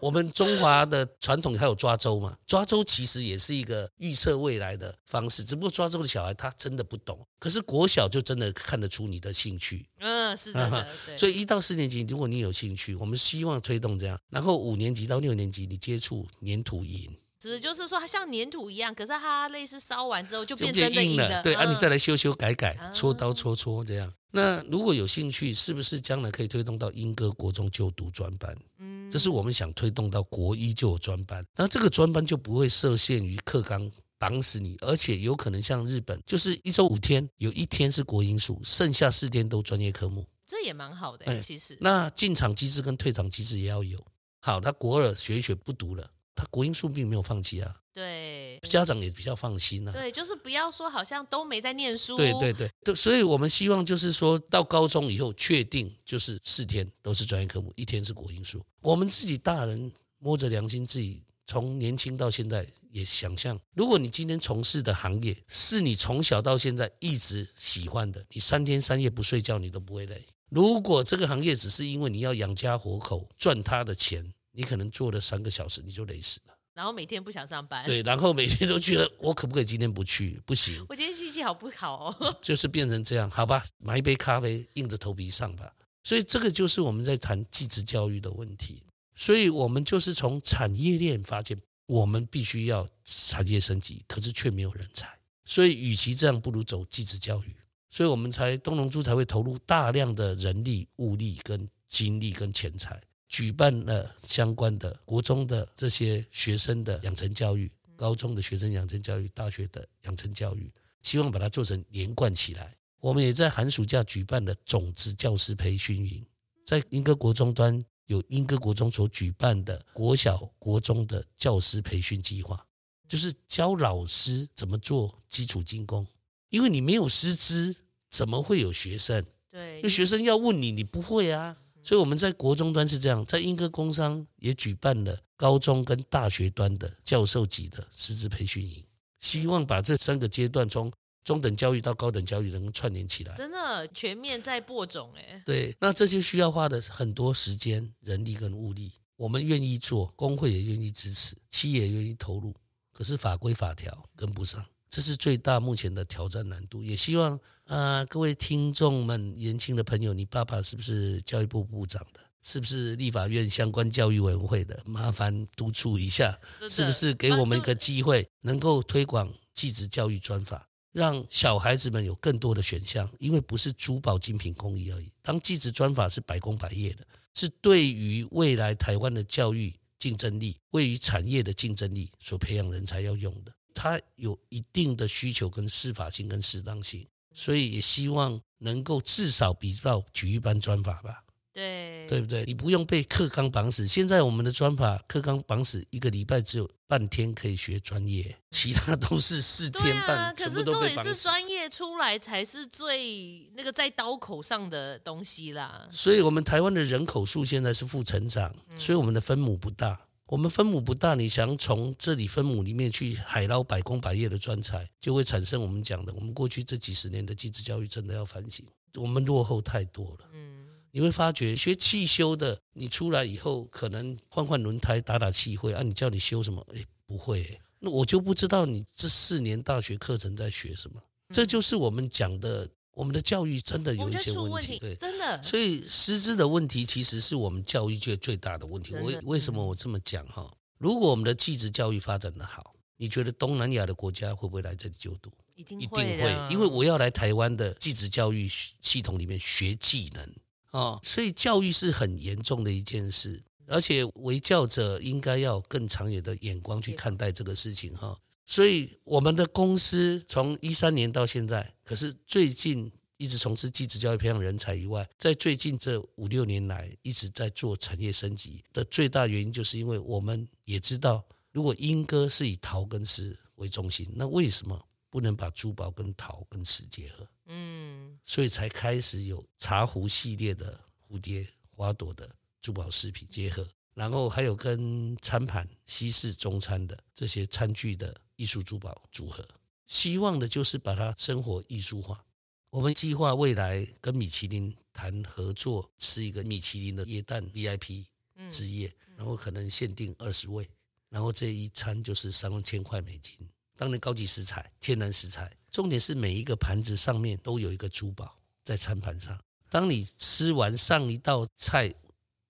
我们中华的传统还有抓周嘛？抓周其实也是一个预测未来的方式，只不过抓周的小孩他真的不懂，可是国小就真的看得出你的兴趣。嗯，是的。所以一到四年级，如果你有兴趣，我们希望推动这样。然后五年级到六年级，你接触粘土银。只是就是说，它像粘土一样，可是它类似烧完之后就变成硬的。对，啊，你再来修修改改，搓刀搓搓这样。那如果有兴趣，是不是将来可以推动到英歌国中就读专班？嗯，这是我们想推动到国一就有专班。那这个专班就不会设限于课纲绑死你，而且有可能像日本，就是一周五天，有一天是国英数，剩下四天都专业科目。这也蛮好的，其实。那进场机制跟退场机制也要有。好，他国二学一学不读了。他国英数并没有放弃啊，对，家长也比较放心啊。对，就是不要说好像都没在念书。对对对，所以我们希望就是说到高中以后，确定就是四天都是专业科目，一天是国英数。我们自己大人摸着良心，自己从年轻到现在也想象，如果你今天从事的行业是你从小到现在一直喜欢的，你三天三夜不睡觉你都不会累。如果这个行业只是因为你要养家活口赚他的钱。你可能做了三个小时，你就累死了。然后每天不想上班。对，然后每天都觉得我可不可以今天不去？不行。我今天心情好不好哦？就是变成这样，好吧，买一杯咖啡，硬着头皮上吧。所以这个就是我们在谈技职教育的问题。所以我们就是从产业链发现，我们必须要产业升级，可是却没有人才。所以与其这样，不如走技职教育。所以我们才东龙珠才会投入大量的人力、物力、跟精力、跟钱财。举办了相关的国中的这些学生的养成教育，高中的学生养成教育，大学的养成教育，希望把它做成连贯起来。我们也在寒暑假举办了种子教师培训营，在英歌国中端有英歌国中所举办的国小、国中的教师培训计划，就是教老师怎么做基础精工，因为你没有师资，怎么会有学生？对，那学生要问你，你不会啊。所以我们在国中端是这样，在英歌工商也举办了高中跟大学端的教授级的师资培训营，希望把这三个阶段从中等教育到高等教育能够串联起来。真的全面在播种哎。对，那这些需要花的很多时间、人力跟物力，我们愿意做，工会也愿意支持，企业也愿意投入，可是法规法条跟不上。这是最大目前的挑战难度，也希望啊、呃，各位听众们，年轻的朋友，你爸爸是不是教育部部长的？是不是立法院相关教育委员会的？麻烦督促一下，是不是给我们一个机会，能够推广继职教育专法，让小孩子们有更多的选项？因为不是珠宝精品工艺而已，当技职专法是百工百业的，是对于未来台湾的教育竞争力、位于产业的竞争力所培养人才要用的。它有一定的需求跟适法性跟适当性，所以也希望能够至少比照举一般专法吧。对，对不对？你不用被课纲绑死。现在我们的专法课纲绑死，一个礼拜只有半天可以学专业，其他都是四 天半。啊、可是重点是专业出来才是最那个在刀口上的东西啦。所以我们台湾的人口数现在是负成长，所以我们的分母不大。我们分母不大，你想从这里分母里面去海捞百工百业的专才，就会产生我们讲的，我们过去这几十年的技职教育真的要反省，我们落后太多了。嗯，你会发觉学汽修的，你出来以后可能换换轮胎、打打气会啊，你叫你修什么？哎，不会，那我就不知道你这四年大学课程在学什么。这就是我们讲的。我们的教育真的有一些问题，对，真的。所以师资的问题其实是我们教育界最大的问题。为为什么我这么讲哈？如果我们的技职教育发展的好，你觉得东南亚的国家会不会来这里就读？一定会，一定会，因为我要来台湾的技职教育系统里面学技能啊。所以教育是很严重的一件事，而且为教者应该要更长远的眼光去看待这个事情哈。所以我们的公司从一三年到现在，可是最近一直从事技职教育培养人才以外，在最近这五六年来一直在做产业升级的最大原因，就是因为我们也知道，如果英哥是以陶跟瓷为中心，那为什么不能把珠宝跟陶跟瓷结合？嗯，所以才开始有茶壶系列的蝴蝶花朵的珠宝饰品结合，然后还有跟餐盘西式中餐的这些餐具的。艺术珠宝组合，希望的就是把它生活艺术化。我们计划未来跟米其林谈合作，吃一个米其林的耶诞 VIP 之夜，然后可能限定二十位，然后这一餐就是三千块美金。当然高级食材、天然食材，重点是每一个盘子上面都有一个珠宝在餐盘上。当你吃完上一道菜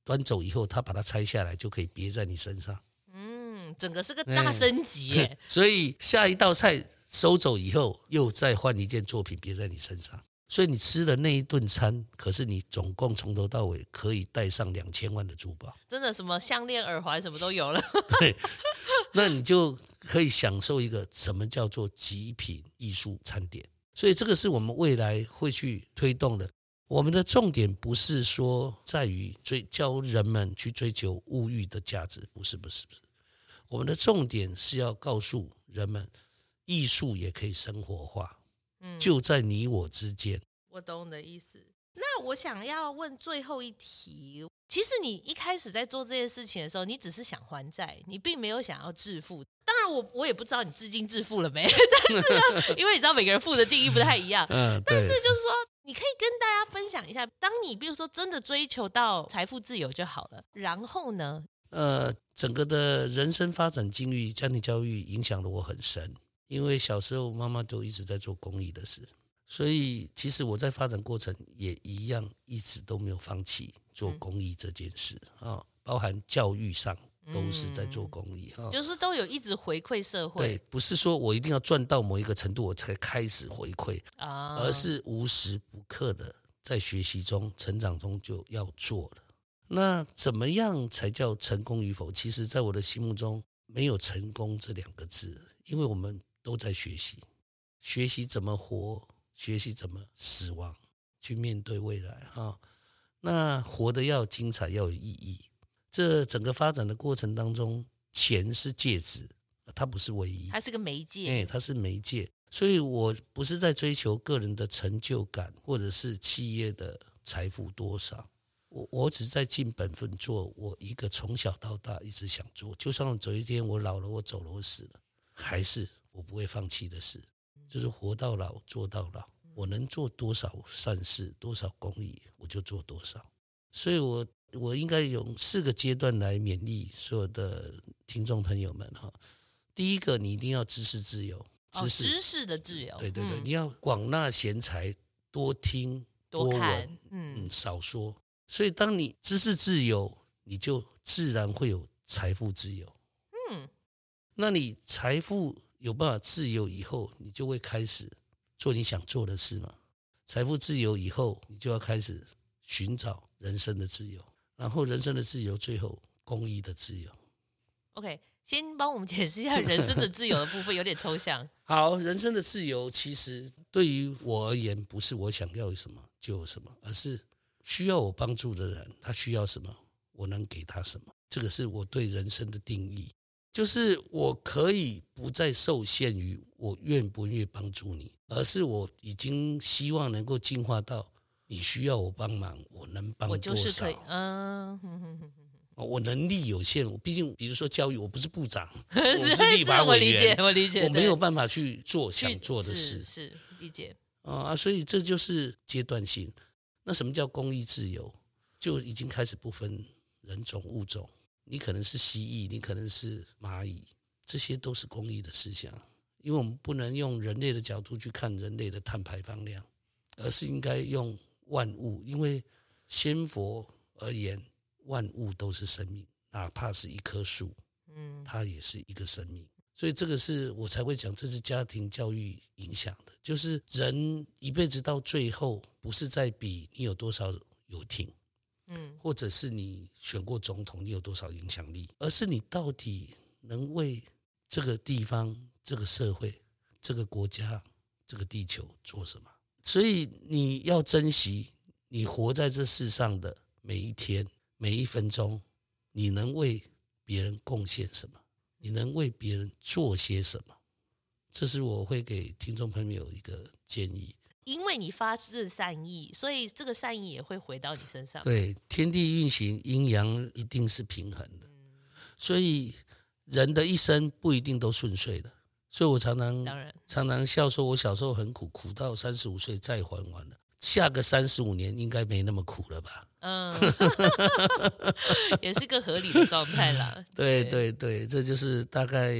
端走以后，他把它拆下来就可以别在你身上。整个是个大升级耶，所以下一道菜收走以后，又再换一件作品别在你身上。所以你吃的那一顿餐，可是你总共从头到尾可以带上两千万的珠宝，真的什么项链、耳环什么都有了。对，那你就可以享受一个什么叫做极品艺术餐点。所以这个是我们未来会去推动的。我们的重点不是说在于追教人们去追求物欲的价值，不是，不是，不是。我们的重点是要告诉人们，艺术也可以生活化，嗯，就在你我之间。我懂你的意思。那我想要问最后一题，其实你一开始在做这件事情的时候，你只是想还债，你并没有想要致富。当然我，我我也不知道你至今致富了没，但是呢，因为你知道每个人富的定义不太一样，嗯，但是就是说，你可以跟大家分享一下，当你比如说真的追求到财富自由就好了，然后呢？呃，整个的人生发展境遇、家庭教育影响了我很深，因为小时候妈妈就一直在做公益的事，所以其实我在发展过程也一样，一直都没有放弃做公益这件事啊、嗯哦，包含教育上都是在做公益哈，嗯哦、就是都有一直回馈社会。对，不是说我一定要赚到某一个程度我才开始回馈啊，而是无时不刻的在学习中、成长中就要做了。那怎么样才叫成功与否？其实，在我的心目中，没有成功这两个字，因为我们都在学习，学习怎么活，学习怎么死亡，去面对未来哈。那活得要精彩，要有意义。这整个发展的过程当中，钱是介质，它不是唯一，它是个媒介。哎，它是媒介，所以我不是在追求个人的成就感，或者是企业的财富多少。我我只在尽本分做我一个从小到大一直想做，就算有一天我老了，我走了，我死了，还是我不会放弃的事，就是活到老做到老。我能做多少善事，多少公益，我就做多少。所以我，我我应该用四个阶段来勉励所有的听众朋友们哈。第一个，你一定要知识自由，知识、哦、知识的自由，对对对，嗯、你要广纳贤才，多听多看嗯，嗯，少说。所以，当你知识自由，你就自然会有财富自由。嗯，那你财富有办法自由以后，你就会开始。做你想做的事嘛，财富自由以后，你就要开始寻找人生的自由，然后人生的自由，最后公益的自由。OK，先帮我们解释一下人生的自由的部分，有点抽象。好，人生的自由其实对于我而言，不是我想要什么就有什么，而是需要我帮助的人，他需要什么，我能给他什么，这个是我对人生的定义。就是我可以不再受限于我愿不愿意帮助你，而是我已经希望能够进化到你需要我帮忙，我能帮多少？我就是可以，嗯，我能力有限，我毕竟比如说教育，我不是部长，我是立法委员，我理解，我没有办法去做想做的事，是理解啊，所以这就是阶段性。那什么叫公益自由？就已经开始不分人种物种。你可能是蜥蜴，你可能是蚂蚁，这些都是公益的思想。因为我们不能用人类的角度去看人类的碳排放量，而是应该用万物。因为先佛而言，万物都是生命，哪怕是一棵树，嗯，它也是一个生命。所以这个是我才会讲，这是家庭教育影响的，就是人一辈子到最后，不是在比你有多少游艇。嗯，或者是你选过总统，你有多少影响力？而是你到底能为这个地方、这个社会、这个国家、这个地球做什么？所以你要珍惜你活在这世上的每一天、每一分钟，你能为别人贡献什么？你能为别人做些什么？这是我会给听众朋友一个建议。因为你发自善意，所以这个善意也会回到你身上。对，天地运行，阴阳一定是平衡的。所以人的一生不一定都顺遂的。所以我常常常常笑说，我小时候很苦，苦到三十五岁再还完了。下个三十五年应该没那么苦了吧？嗯，也是个合理的状态啦。对对对，这就是大概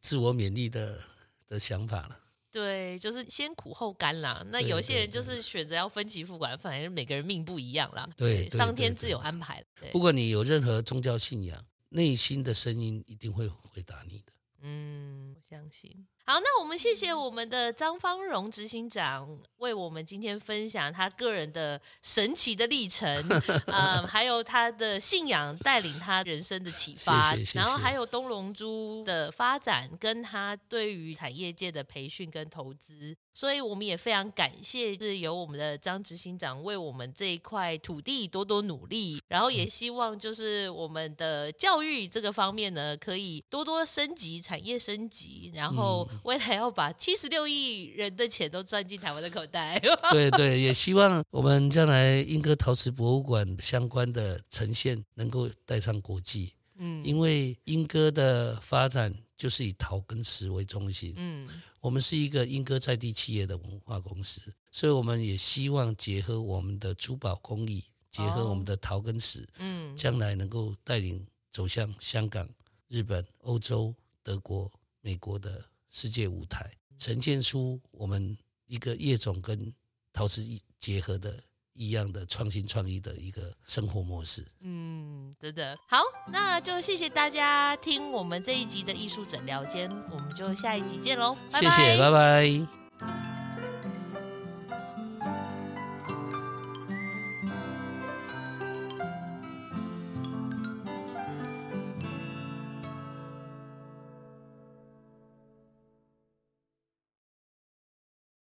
自我勉励的的想法了。对，就是先苦后甘啦。那有些人就是选择要分期付款，反正每个人命不一样啦。对，对，上天自有安排。不管你有任何宗教信仰，内心的声音一定会回答你的。嗯，我相信。好，那我们谢谢我们的张芳荣执行长为我们今天分享他个人的神奇的历程，嗯，还有他的信仰带领他人生的启发，谢谢谢谢，然后还有东龙珠的发展跟他对于产业界的培训跟投资。所以我们也非常感谢，是由我们的张执行长为我们这一块土地多多努力，然后也希望就是我们的教育这个方面呢，可以多多升级，产业升级，然后未来要把七十六亿人的钱都赚进台湾的口袋。对对，也希望我们将来英歌陶瓷博物馆相关的呈现能够带上国际。嗯，因为英歌的发展就是以陶跟瓷为中心。嗯。我们是一个莺歌在地企业的文化公司，所以我们也希望结合我们的珠宝工艺，结合我们的陶跟石，嗯，将来能够带领走向香港、日本、欧洲、德国、美国的世界舞台，呈现出我们一个业种跟陶瓷结合的。一样的创新创意的一个生活模式。嗯，真的好，那就谢谢大家听我们这一集的艺术诊疗间，我们就下一集见喽，谢谢，拜拜。